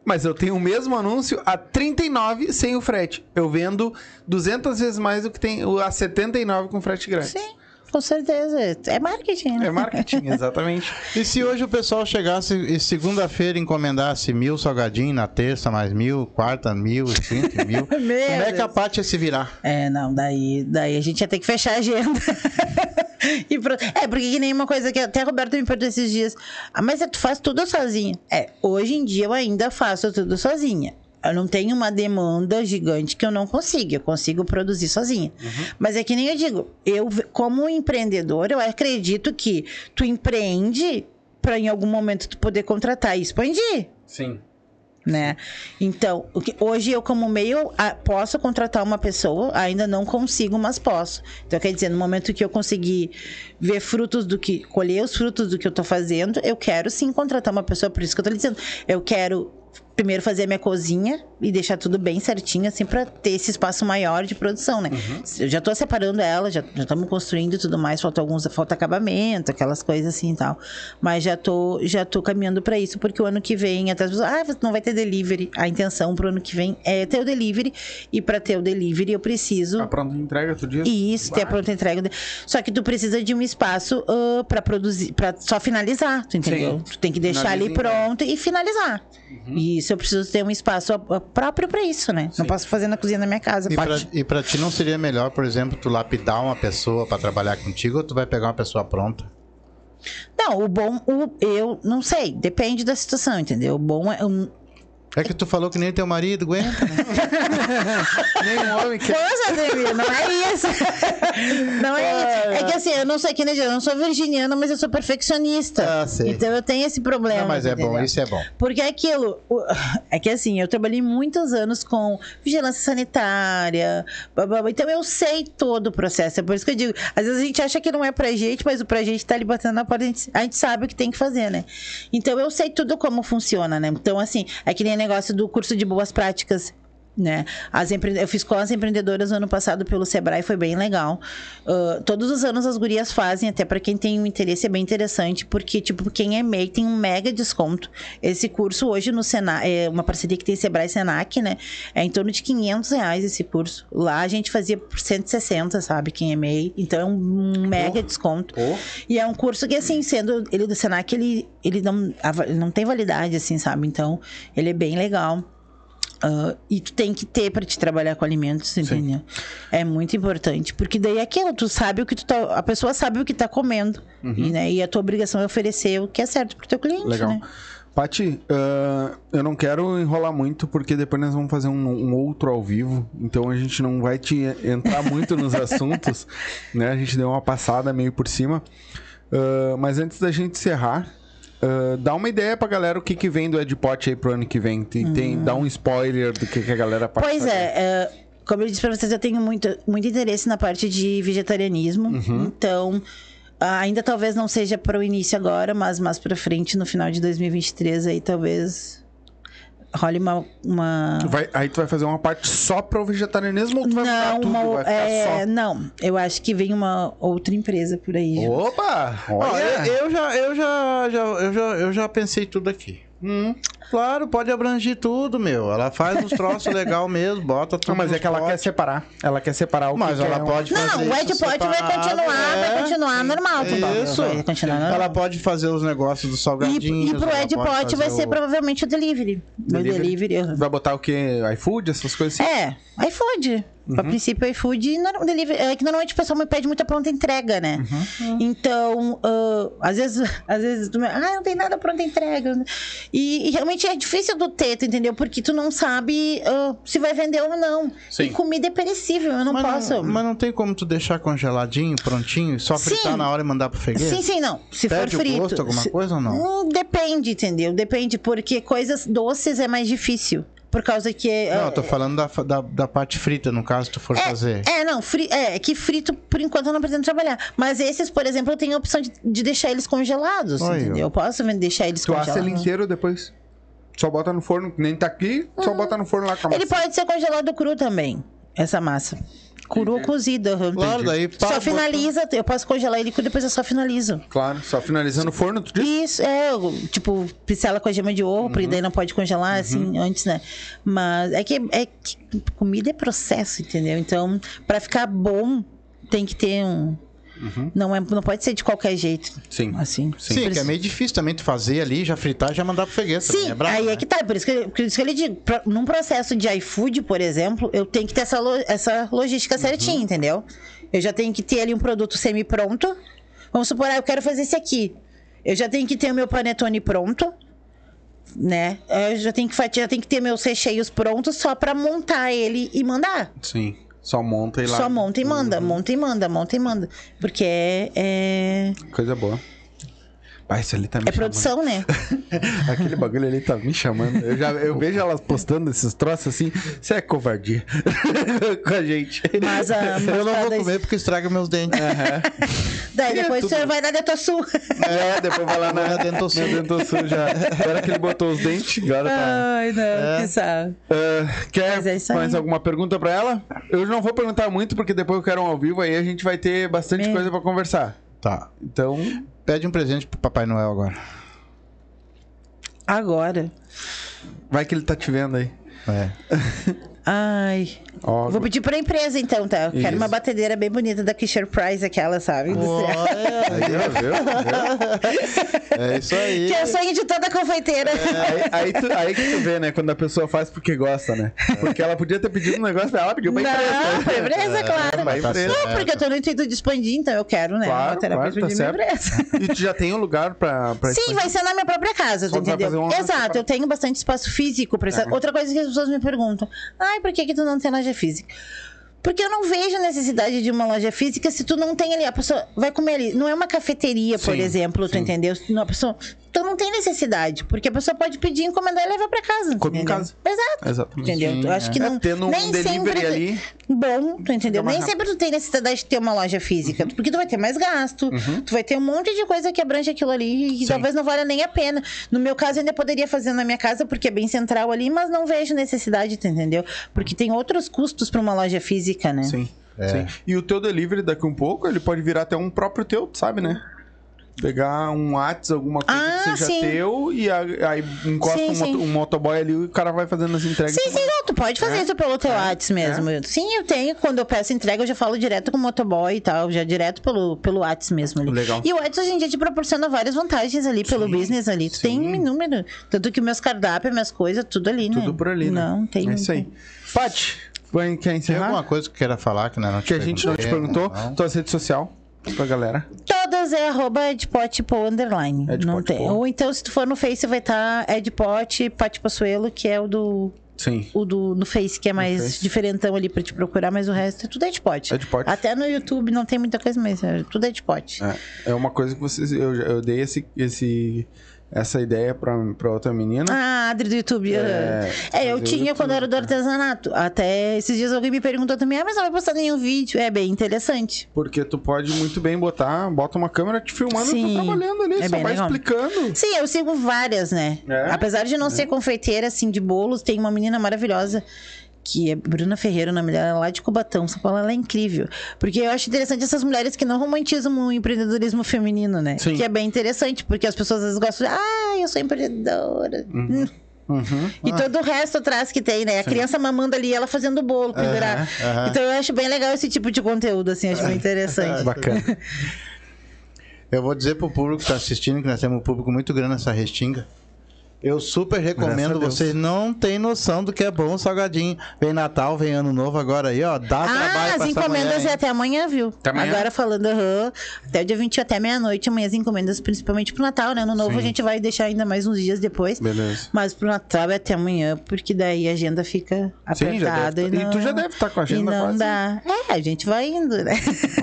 A: Mas eu tenho o mesmo anúncio a 39 sem o frete. Eu vendo 200 vezes mais do que tem a 79 com frete grátis.
C: Sim, com certeza. É marketing, né?
A: É marketing, exatamente.
B: E se hoje o pessoal chegasse e segunda-feira encomendasse mil salgadinhos, na terça mais mil, quarta mil, quinta mil, como é que a. Paty ia se virar?
C: É, não, daí, daí a gente ia ter que fechar a agenda. E pro- É, porque que nem uma coisa que até a Roberto me perguntou esses dias. Ah, mas tu faz tudo sozinha? É, hoje em dia eu ainda faço tudo sozinha. Eu não tenho uma demanda gigante que eu não consiga. Eu consigo produzir sozinha. Mas é que nem eu digo, eu, como empreendedor, eu acredito que tu empreende para em algum momento tu poder contratar e expandir
A: Sim.
C: Né? Então, o que- hoje eu como meio ah, posso contratar uma pessoa, ainda não consigo, mas posso. Então, quer dizer, no momento que eu conseguir ver frutos do que colher os frutos do que eu tô fazendo, eu quero sim contratar uma pessoa, por isso que eu lhe dizendo. Eu quero primeiro fazer a minha cozinha e deixar tudo bem certinho, assim, pra ter esse espaço maior de produção, né? Eu já tô separando ela, já estamos construindo e tudo mais, falta alguns, falta acabamento, aquelas coisas assim e tal. Mas já tô, já tô caminhando pra isso, porque o ano que vem, até as pessoas, ah, não vai ter delivery. A intenção pro ano que vem é ter o delivery, e pra ter o delivery eu preciso
A: A pronta entrega, tu diz?
C: isso, ter a pronta entrega. Só que tu precisa de um espaço ah, pra produzir, pra só finalizar, tu entendeu?
A: Sim.
C: Tu tem que deixar ali
A: Finaliza
C: pronto e finalizar. E isso eu preciso ter um espaço próprio pra isso, né? Não posso fazer na cozinha da minha casa.
B: E pra ti não seria melhor, por exemplo, tu lapidar uma pessoa pra trabalhar contigo ou tu vai pegar uma pessoa pronta?
C: Não, o bom, o, eu não sei, depende da situação, entendeu? O bom é. Um,
B: É que tu falou que nem teu marido aguenta, né?
A: Nem um homem que...
C: Poxa, Ademir, não é isso. Não é isso. É que assim, eu não sei que nem eu não sou virginiana, mas eu sou perfeccionista.
B: Ah, sei.
C: Então eu tenho esse problema.
B: Não, mas é bom,
C: entendeu?
B: isso é bom.
C: Porque é aquilo. É que assim, eu trabalhei muitos anos com vigilância sanitária. blá, blá, blá, então eu sei todo o processo. É por isso que eu digo, às vezes a gente acha que não é pra gente, mas o pra gente tá ali batendo na porta, a gente, a gente sabe o que tem que fazer, né? Então eu sei tudo como funciona, né? Então, assim, é que nem negócio do curso de boas práticas. Né? As empre... Eu fiz com as empreendedoras no ano passado pelo Sebrae, foi bem legal. Ah, todos os anos as gurias fazem, até para quem tem um interesse, é bem interessante, porque, tipo, quem é MEI tem um mega desconto. Esse curso hoje no Senac, é uma parceria que tem Sebrae e Senac, né? É em torno de 500 reais esse curso. Lá a gente fazia por 160, sabe? Quem é MEI. Então é um, mega desconto.
A: Pô.
C: E é um curso que, assim, sendo ele do Senac, ele, ele, não, não tem validade, assim, sabe? Então, ele é bem legal. Ah, e tu tem que ter para te trabalhar com alimentos, entendeu? É muito importante, porque daí é aquilo, tu sabe o que tu tá, a pessoa sabe o que tá comendo, e, né, e a tua obrigação é oferecer o que é certo pro teu cliente,
A: Legal.
C: né?
A: Pati, ah, eu não quero enrolar muito, porque depois nós vamos fazer um, um outro ao vivo, então a gente não vai te entrar muito nos assuntos, né? A gente deu uma passada meio por cima. Ah, mas antes da gente encerrar, ah, dá uma ideia pra galera o que, que vem do Edpot aí pro ano que vem. Tem, tem- dá um spoiler do que, que a galera
C: Uhum. Pois é, é, como eu disse pra vocês, eu tenho muito, muito interesse na parte de vegetarianismo.
A: Uhum.
C: Então, ainda talvez não seja para o início agora, mas mais pra frente, no final de 2023, aí talvez role uma. uma...
A: Vai- aí tu vai fazer uma parte só pro vegetarianismo ou tu vai
C: Não,
A: tudo?
C: uma,
A: vai ficar
C: é,
A: só...
C: não, eu acho que vem uma outra empresa por aí.
B: Opa! Ó,
A: Olha.
B: eu, eu já, eu, já, já, eu, já, eu já pensei tudo aqui. Hum, claro, pode abranger tudo, meu. Ela faz uns troços legal mesmo, bota tudo
A: Não, mas é que ela quer
B: potes.
A: separar. Ela quer separar o
B: Mas
A: que
B: ela
A: que é
B: pode fazer
C: Não, o
B: isso
C: Edpot vai continuar,
B: é.
C: vai continuar normal. tudo.
B: Isso.
C: Vai continuar normal.
B: Ela pode fazer os negócios dos
C: E,
B: salgadinhos.
C: e pro Edpot
B: pode
C: vai
B: fazer
C: ser
B: o-
C: provavelmente o delivery. O
A: Delivery?
C: delivery. aham.
A: Vai botar o que? iFood, essas coisas assim?
C: É, iFood.
A: Uhum.
C: A princípio, iFood e delivery. É que normalmente o pessoal me pede muita pronta entrega, né?
A: Uhum.
C: Então, ah, às vezes, às vezes, ah, não tem nada pronta entrega. E, e realmente é difícil do ter, tu entendeu? Porque tu não sabe ah, se vai vender ou não.
B: Sim.
C: E comida é perecível, eu não
B: mas
C: posso.
B: Não, mas não tem como tu deixar congeladinho, prontinho, só fritar
C: Sim.
B: na hora e mandar pro freguês?
C: Sim, sim, não. Se
B: Perde
C: for frito.
B: o gosto alguma
C: se-
B: coisa ou não?
C: Hum, Depende, entendeu? Depende, porque coisas doces é mais difícil. por causa que... é-
B: Não, eu tô falando da, da, da parte frita, no caso, tu for fazer.
C: É, não, fri é, é que frito, por enquanto, eu não pretendo trabalhar. Mas esses, por exemplo, eu tenho a opção de, de deixar eles congelados, entendeu? Eu posso deixar eles
A: Tu assa ele
C: congelados.
A: inteiro depois. Só bota no forno, que nem tá aqui, só bota no forno lá com a
C: Ele
A: massa.
C: pode ser congelado cru também, essa massa. Cru ou cozido.
B: Claro, daí pá,
C: Só
B: bota-
C: finaliza, eu posso congelar ele cru, depois eu só finalizo.
A: Claro, só finalizando o forno, tu diz?
C: Isso, é, tipo, pincela com a gema de ovo, porque daí não pode congelar, assim, antes, né? Mas é que, é que comida é processo, entendeu? Então, pra ficar bom, tem que ter um... Não, é, não pode ser de qualquer jeito,
A: Sim.
C: assim.
B: Sim,
C: Por
B: que é meio difícil também tu fazer ali, já fritar e já mandar pro freguês.
C: Sim,
B: é brabo,
C: aí
B: né?
C: é que tá. Por isso que, por isso que eu lhe digo, pra- num processo de iFood, por exemplo, eu tenho que ter essa, lo- essa logística certinha, entendeu? Eu já tenho que ter ali um produto semi-pronto. Vamos supor, ah, eu quero fazer esse aqui. Eu já tenho que ter o meu panetone pronto, né? Eu já tenho que, fati- já tenho que ter meus recheios prontos só pra montar ele e mandar.
A: Sim. Só monta e lá.
C: Só monta e manda, monta e manda, monta e manda. Porque é, é,
A: Coisa boa. Pai, isso ali tá me
C: é produção, né?
A: chamando. Aquele bagulho ali tá me chamando. Eu, já, eu vejo elas postando esses troços assim. Isso é covardia com a gente.
C: Mas, ah, mas
B: Eu não vou comer porque estraga meus dentes.
C: Daí depois você vai dar Detosul.
A: É, depois vai lá na,
B: Na Dentosul.
A: na Dentosul já. Agora que ele botou os dentes, agora tá.
C: Ai, não, que sabe.
A: Ah, quer
C: é
A: mais alguma pergunta pra ela? Eu não vou perguntar muito, porque depois eu quero um ao vivo, aí a gente vai ter bastante
C: É.
A: coisa pra conversar.
B: Tá.
A: Então,
B: Pede um presente pro Papai Noel agora.
C: Agora.
A: vai que ele tá te vendo aí.
B: É.
C: Ai.
A: Ó,
C: Vou pedir pra empresa, então, tá? Eu quero
A: Isso.
C: uma batedeira bem bonita da Fisher Price, aquela, sabe? Industrial.
A: aí, ó, viu? Viu?
B: É isso aí.
C: Que é o sonho de toda confeiteira.
A: Aí, aí, tu- aí que tu vê, né? Quando a pessoa faz porque gosta, né? Porque ela podia ter pedido um negócio ela pediu pra
C: Não,
A: empresa.
C: pra empresa, claro.
A: Pra
B: tá
A: empresa.
B: certo.
C: Não, porque eu tô no intuito de expandir, então eu quero, né?
A: Claro,
C: uma terapia
A: claro, tá
C: de minha
A: certo.
C: empresa.
A: E tu já tem um lugar pra, pra
C: Sim,
A: expandir?
C: vai ser na minha própria casa,
A: Só
C: tu
A: vai
C: entendeu?
A: fazer uma
C: Exato, eu tenho bastante espaço físico pra isso.
A: É.
C: Outra coisa que as pessoas me perguntam: ai, por que, que tu não tem loja física? Porque eu não vejo necessidade de uma loja física se tu não tem ali. A pessoa vai comer ali. Não é uma cafeteria, por
A: Sim,
C: exemplo, tu
A: sim.
C: entendeu? Não, a pessoa, então não tem necessidade. Porque a pessoa pode pedir, encomendar e levar pra casa.
A: Come em casa.
C: Exato.
A: Exatamente.
C: Entendeu?
B: Sim,
C: eu acho que
A: É,
C: não.
A: tendo um
C: nem
A: delivery
C: sempre
A: ali,
C: Bom, tu entendeu? Nem
A: rápido.
C: sempre tu tem necessidade de ter uma loja física, porque tu vai ter mais gasto, tu vai ter um monte de coisa que abrange aquilo ali e talvez não valha nem a pena. No meu caso, eu ainda poderia fazer na minha casa, porque é bem central ali, mas não vejo necessidade, tu entendeu? Porque tem outros custos para uma loja física, né?
A: Sim.
B: É.
A: Sim. E o teu delivery daqui um pouco, ele pode virar até um próprio teu, tu sabe, né? Pegar um WhatsApp, alguma coisa
C: Ah,
A: que seja
C: sim.
A: teu e aí encosta
C: Sim,
A: um,
C: sim.
A: moto- um motoboy ali e o cara vai fazendo as entregas.
C: Sim, sim, não, tu pode fazer
A: É?
C: isso pelo teu
A: É?
C: WhatsApp mesmo. Sim, eu tenho. Quando eu peço entrega, eu já falo direto com o motoboy e tal, já direto pelo, pelo WhatsApp mesmo ali.
A: Legal.
C: E o WhatsApp hoje em dia te proporciona várias vantagens ali pelo business ali. Tu tem inúmero. Tanto que meus cardápios, minhas coisas, tudo ali, né?
A: Tudo por ali, né?
C: Não, tem.
A: É isso aí. Paty, vai- quer
B: Tem
A: encerrar?
B: alguma coisa que queira falar que, né, não te
A: que a gente não te perguntou?
B: Não.
A: Tua rede social pra galera.
C: Todas é arroba edpotpo underline.
A: Edpot
C: não tem. Ou então, se tu for no Face, vai estar edpot, Pati Passuelo, que é o do.
A: Sim.
C: O do no Face, que é mais
A: Face.
C: diferentão ali pra te procurar, mas o resto é tudo Edpot.
A: Edpot.
C: Até no YouTube não tem muita coisa, mas é tudo Edpot.
A: É, é uma coisa que vocês. Eu, eu dei esse, esse, essa ideia pra, pra outra menina.
C: Ah, Adri do YouTube.
A: É.
C: É, eu tinha
A: YouTube,
C: quando era do
A: tá.
C: artesanato. Até esses dias alguém me perguntou também, ah, mas não vai postar nenhum vídeo. É bem interessante.
A: Porque tu pode muito bem botar, bota uma câmera te filmando e
C: Sim,
A: tu trabalhando ali,
C: é
A: só vai
C: legal.
A: explicando.
C: Sim, eu sigo várias, né?
A: É?
C: Apesar de não ser confeiteira, assim, de bolos, tem uma menina maravilhosa. Que é Bruna Ferreira, dela, ela é lá de Cubatão, São Paulo, ela é incrível. Porque eu acho interessante essas mulheres que não romantizam o empreendedorismo feminino, né?
A: Sim.
C: Que é bem interessante, porque as pessoas às vezes gostam de, ah, eu sou empreendedora. Hum.
A: Uhum.
C: E todo o resto atrás que tem, né? A criança mamando ali, ela fazendo o bolo, pendurar.
B: aham.
C: Então eu acho bem legal esse tipo de conteúdo, assim, acho bem interessante.
A: Bacana.
B: Eu vou dizer pro público que tá assistindo, que nós temos um público muito grande nessa restinga. Eu super recomendo, vocês não têm noção do que é bom o salgadinho. Vem Natal, vem Ano Novo agora aí, ó. Dá
C: Ah,
B: trabalho
C: as
B: pra essa
C: encomendas
B: mulher,
C: é até amanhã, viu?
A: Até amanhã?
C: Agora falando, aham, até o dia 20 até meia-noite, amanhã as encomendas, principalmente pro Natal, né? No novo
A: Sim.
C: a gente vai deixar ainda mais uns dias depois.
A: Beleza.
C: Mas pro Natal é até amanhã, porque daí a agenda fica
A: Sim, já
C: apertada.
A: deve tá-
C: e,
A: e tu
C: não,
A: já deve tá com a agenda
C: E não
A: quase.
C: dá. É, a gente vai indo, né?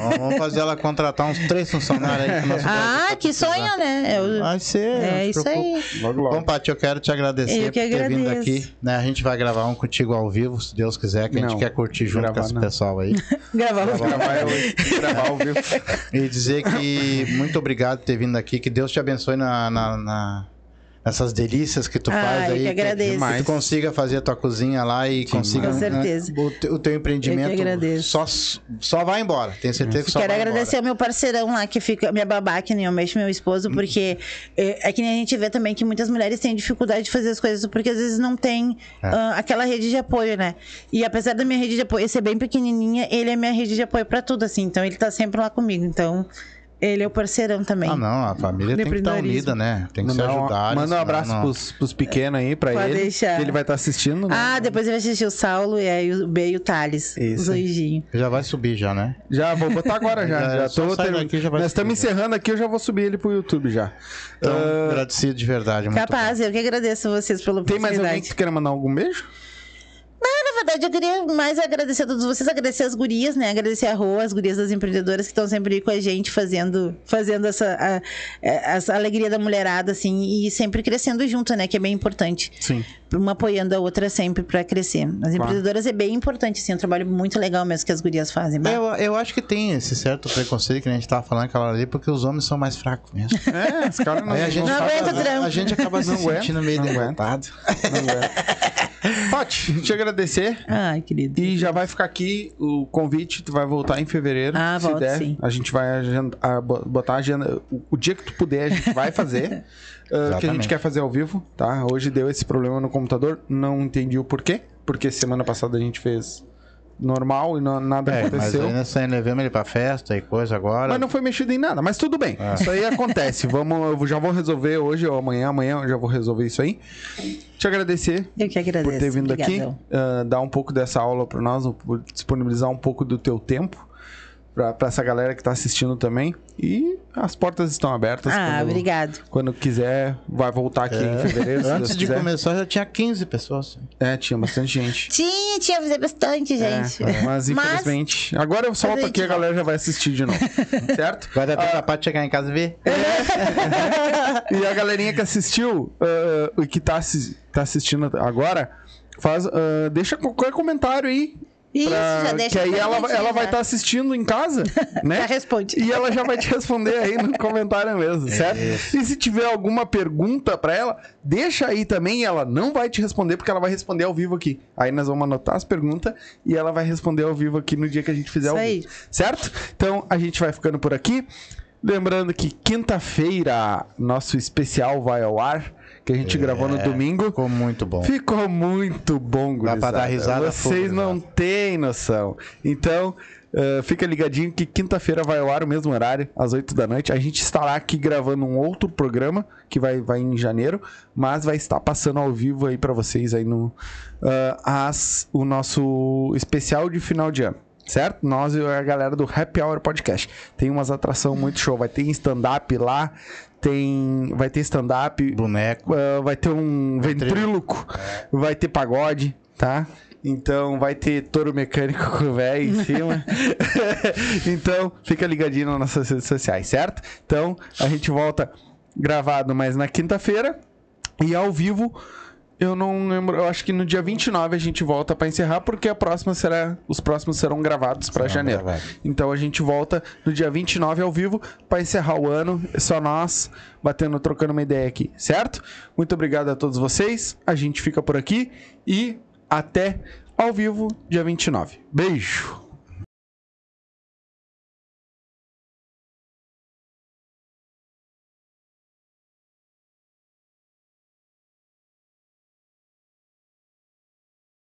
B: Ó, Vamos fazer ela contratar uns três funcionários aí. nosso
C: ah, que
B: precisar.
C: sonho, né? É, o-
B: Vai ser. não
C: é isso aí.
A: Logo, logo.
B: Bom, eu quero te agradecer
C: Eu que
B: por ter vindo aqui. Né, a gente vai gravar um contigo ao vivo, se Deus quiser, que a gente
A: Não,
B: quer curtir junto
A: gravar
B: com esse
A: não.
B: pessoal aí.
C: Gravar
A: Gravar, eu- gravar ao vivo.
B: E dizer que muito obrigado por ter vindo aqui, que Deus te abençoe na, na- na- nessas delícias que tu
C: Ah,
B: faz
C: eu
B: aí.
C: que agradeço.
B: Que tu consiga fazer a tua cozinha lá e consiga
C: Com
B: né,
C: certeza.
B: o, te- o teu empreendimento.
C: Agradeço.
B: Só, só vai embora. Tenho certeza que só
C: Quero
B: vai
C: agradecer ao meu parceirão lá, que fica, minha babá, que nem eu mexo, meu esposo, porque é, é que nem a gente vê também que muitas mulheres têm dificuldade de fazer as coisas, porque às vezes não tem
B: É.
C: ah, aquela rede de apoio, né? E apesar da minha rede de apoio ser bem pequenininha, ele é minha rede de apoio pra tudo, assim. Então ele tá sempre lá comigo. Então ele é o parceirão também.
B: Ah, não, a família tem que estar
C: Empreendedorismo.
B: unida, né? Tem que se
A: Mandar um-
B: ajudar.
A: Manda um abraço
B: não-
A: pros, pros pequenos aí pra
C: Pode
A: ele.
C: deixar.
A: que ele vai estar assistindo. né?
C: Ah, depois ele vai assistir o Saulo e aí o B e o Thales.
A: Isso
C: Os.
B: Já vai subir já, né?
A: Já vou botar agora já.
B: Já-
A: já tô ter-
B: daqui, já vai
A: Nós estamos encerrando aqui, eu já vou subir ele pro YouTube já.
B: Então,
A: Ah,
B: agradecido de verdade. muito
C: Capaz, eu que agradeço vocês pela
A: tem mais alguém que queira mandar algum beijo?
C: Verdade, eu queria mais agradecer a todos vocês, agradecer as gurias, né? Agradecer a Rô, as gurias das empreendedoras que estão sempre aí com a gente, fazendo, fazendo essa, a- essa alegria da mulherada, assim, e sempre crescendo junto, né? Que é bem importante.
A: Sim.
C: Uma apoiando a outra sempre pra crescer. As empreendedoras é bem importante, assim, é um trabalho muito legal mesmo que as gurias fazem.
B: Eu, eu acho que tem esse certo preconceito que a gente tava falando aquela hora ali, porque os homens são mais fracos mesmo.
A: É, os caras não,
B: Aí a gente,
C: Não
B: acaba,
C: aguenta o trampo.
B: a gente acaba se sentindo meio derrotado.
A: Pode te agradecer.
C: Ai, querido.
A: E já vai ficar aqui o convite, tu vai voltar em fevereiro.
C: Ah,
A: se
C: volto,
A: der.
C: sim.
A: A gente vai agenda- a- bo- botar a agenda. O, o dia que tu puder, a gente vai fazer. ah, que a gente quer fazer ao vivo, tá? Hoje deu esse problema no computador, não entendi o porquê. Porque semana passada a gente fez normal e não- nada
B: É, mas
A: aconteceu.
B: aí nós levamos ele pra festa e coisa agora.
A: Mas não foi mexido em nada, mas tudo bem.
B: É.
A: Isso aí acontece. Vamos, eu já vou resolver hoje ou amanhã. Amanhã eu já vou resolver isso aí. Te agradecer
C: Eu que agradeço.
A: por ter vindo
C: Obrigadão.
A: aqui, ah, dar um pouco dessa aula para nós, por disponibilizar um pouco do teu tempo para essa galera que tá assistindo também. E as portas estão abertas.
C: Ah,
A: quando,
C: obrigado.
A: Quando quiser, vai voltar aqui em fevereiro.
B: Antes de
A: quiser.
B: começar já tinha 15 pessoas.
A: É, tinha bastante gente.
C: Tinha, tinha fazer bastante, gente.
A: É, mas infelizmente. Agora eu solto
C: Mas a
A: aqui, a galera já vai assistir de novo. certo?
B: Vai dar tempo pra chegar em casa e ver.
A: E a galerinha que assistiu ah, e que tá, assi- tá assistindo agora, faz, ah, deixa qualquer comentário aí.
C: Isso,
A: pra-
C: já deixa
A: Que aí ela, ela vai estar assistindo em casa, né?
C: Já responde.
A: E ela já vai te responder aí no comentário mesmo, certo? E se tiver alguma pergunta pra ela, deixa aí também. Ela não vai te responder porque ela vai responder ao vivo aqui. Aí nós vamos anotar as perguntas e ela vai responder ao vivo aqui no dia que a gente fizer
C: Isso
A: ao
C: aí.
A: vivo. Certo? Então a gente vai ficando por aqui. Lembrando que quinta-feira nosso especial vai ao ar, que a gente gravou no domingo.
B: Ficou muito bom.
A: Ficou muito bom,
B: Dá pra
A: gurizada.
B: dar risada
A: Vocês não
B: gurizada.
A: têm noção. Então, eh, fica ligadinho que quinta-feira vai ao ar o mesmo horário, às 8 da noite. A gente estará aqui gravando um outro programa que vai, vai em janeiro, mas vai estar passando ao vivo aí pra vocês aí no ah, as, o nosso especial de final de ano. Certo? Nós e a galera do Happy Hour Podcast. Tem umas atrações muito show. Vai ter stand-up lá. Tem. Vai ter stand-up.
B: Boneco.
A: Uh, vai ter um ventríloco, vai ter pagode, tá? Então vai ter touro mecânico com o velho em cima. então fica ligadinho nas nossas redes sociais, certo? Então a gente volta gravado mais na quinta-feira e ao vivo. Eu não lembro, eu acho que no dia 29 a gente volta pra encerrar, porque a próxima será, os próximos serão gravados
B: Serão
A: janeiro.
B: gravados.
A: Então a gente volta no dia 29 ao vivo pra encerrar o ano. É só nós batendo, trocando uma ideia aqui, certo? Muito obrigado a todos vocês. A gente fica por aqui e até ao vivo dia 29. Beijo.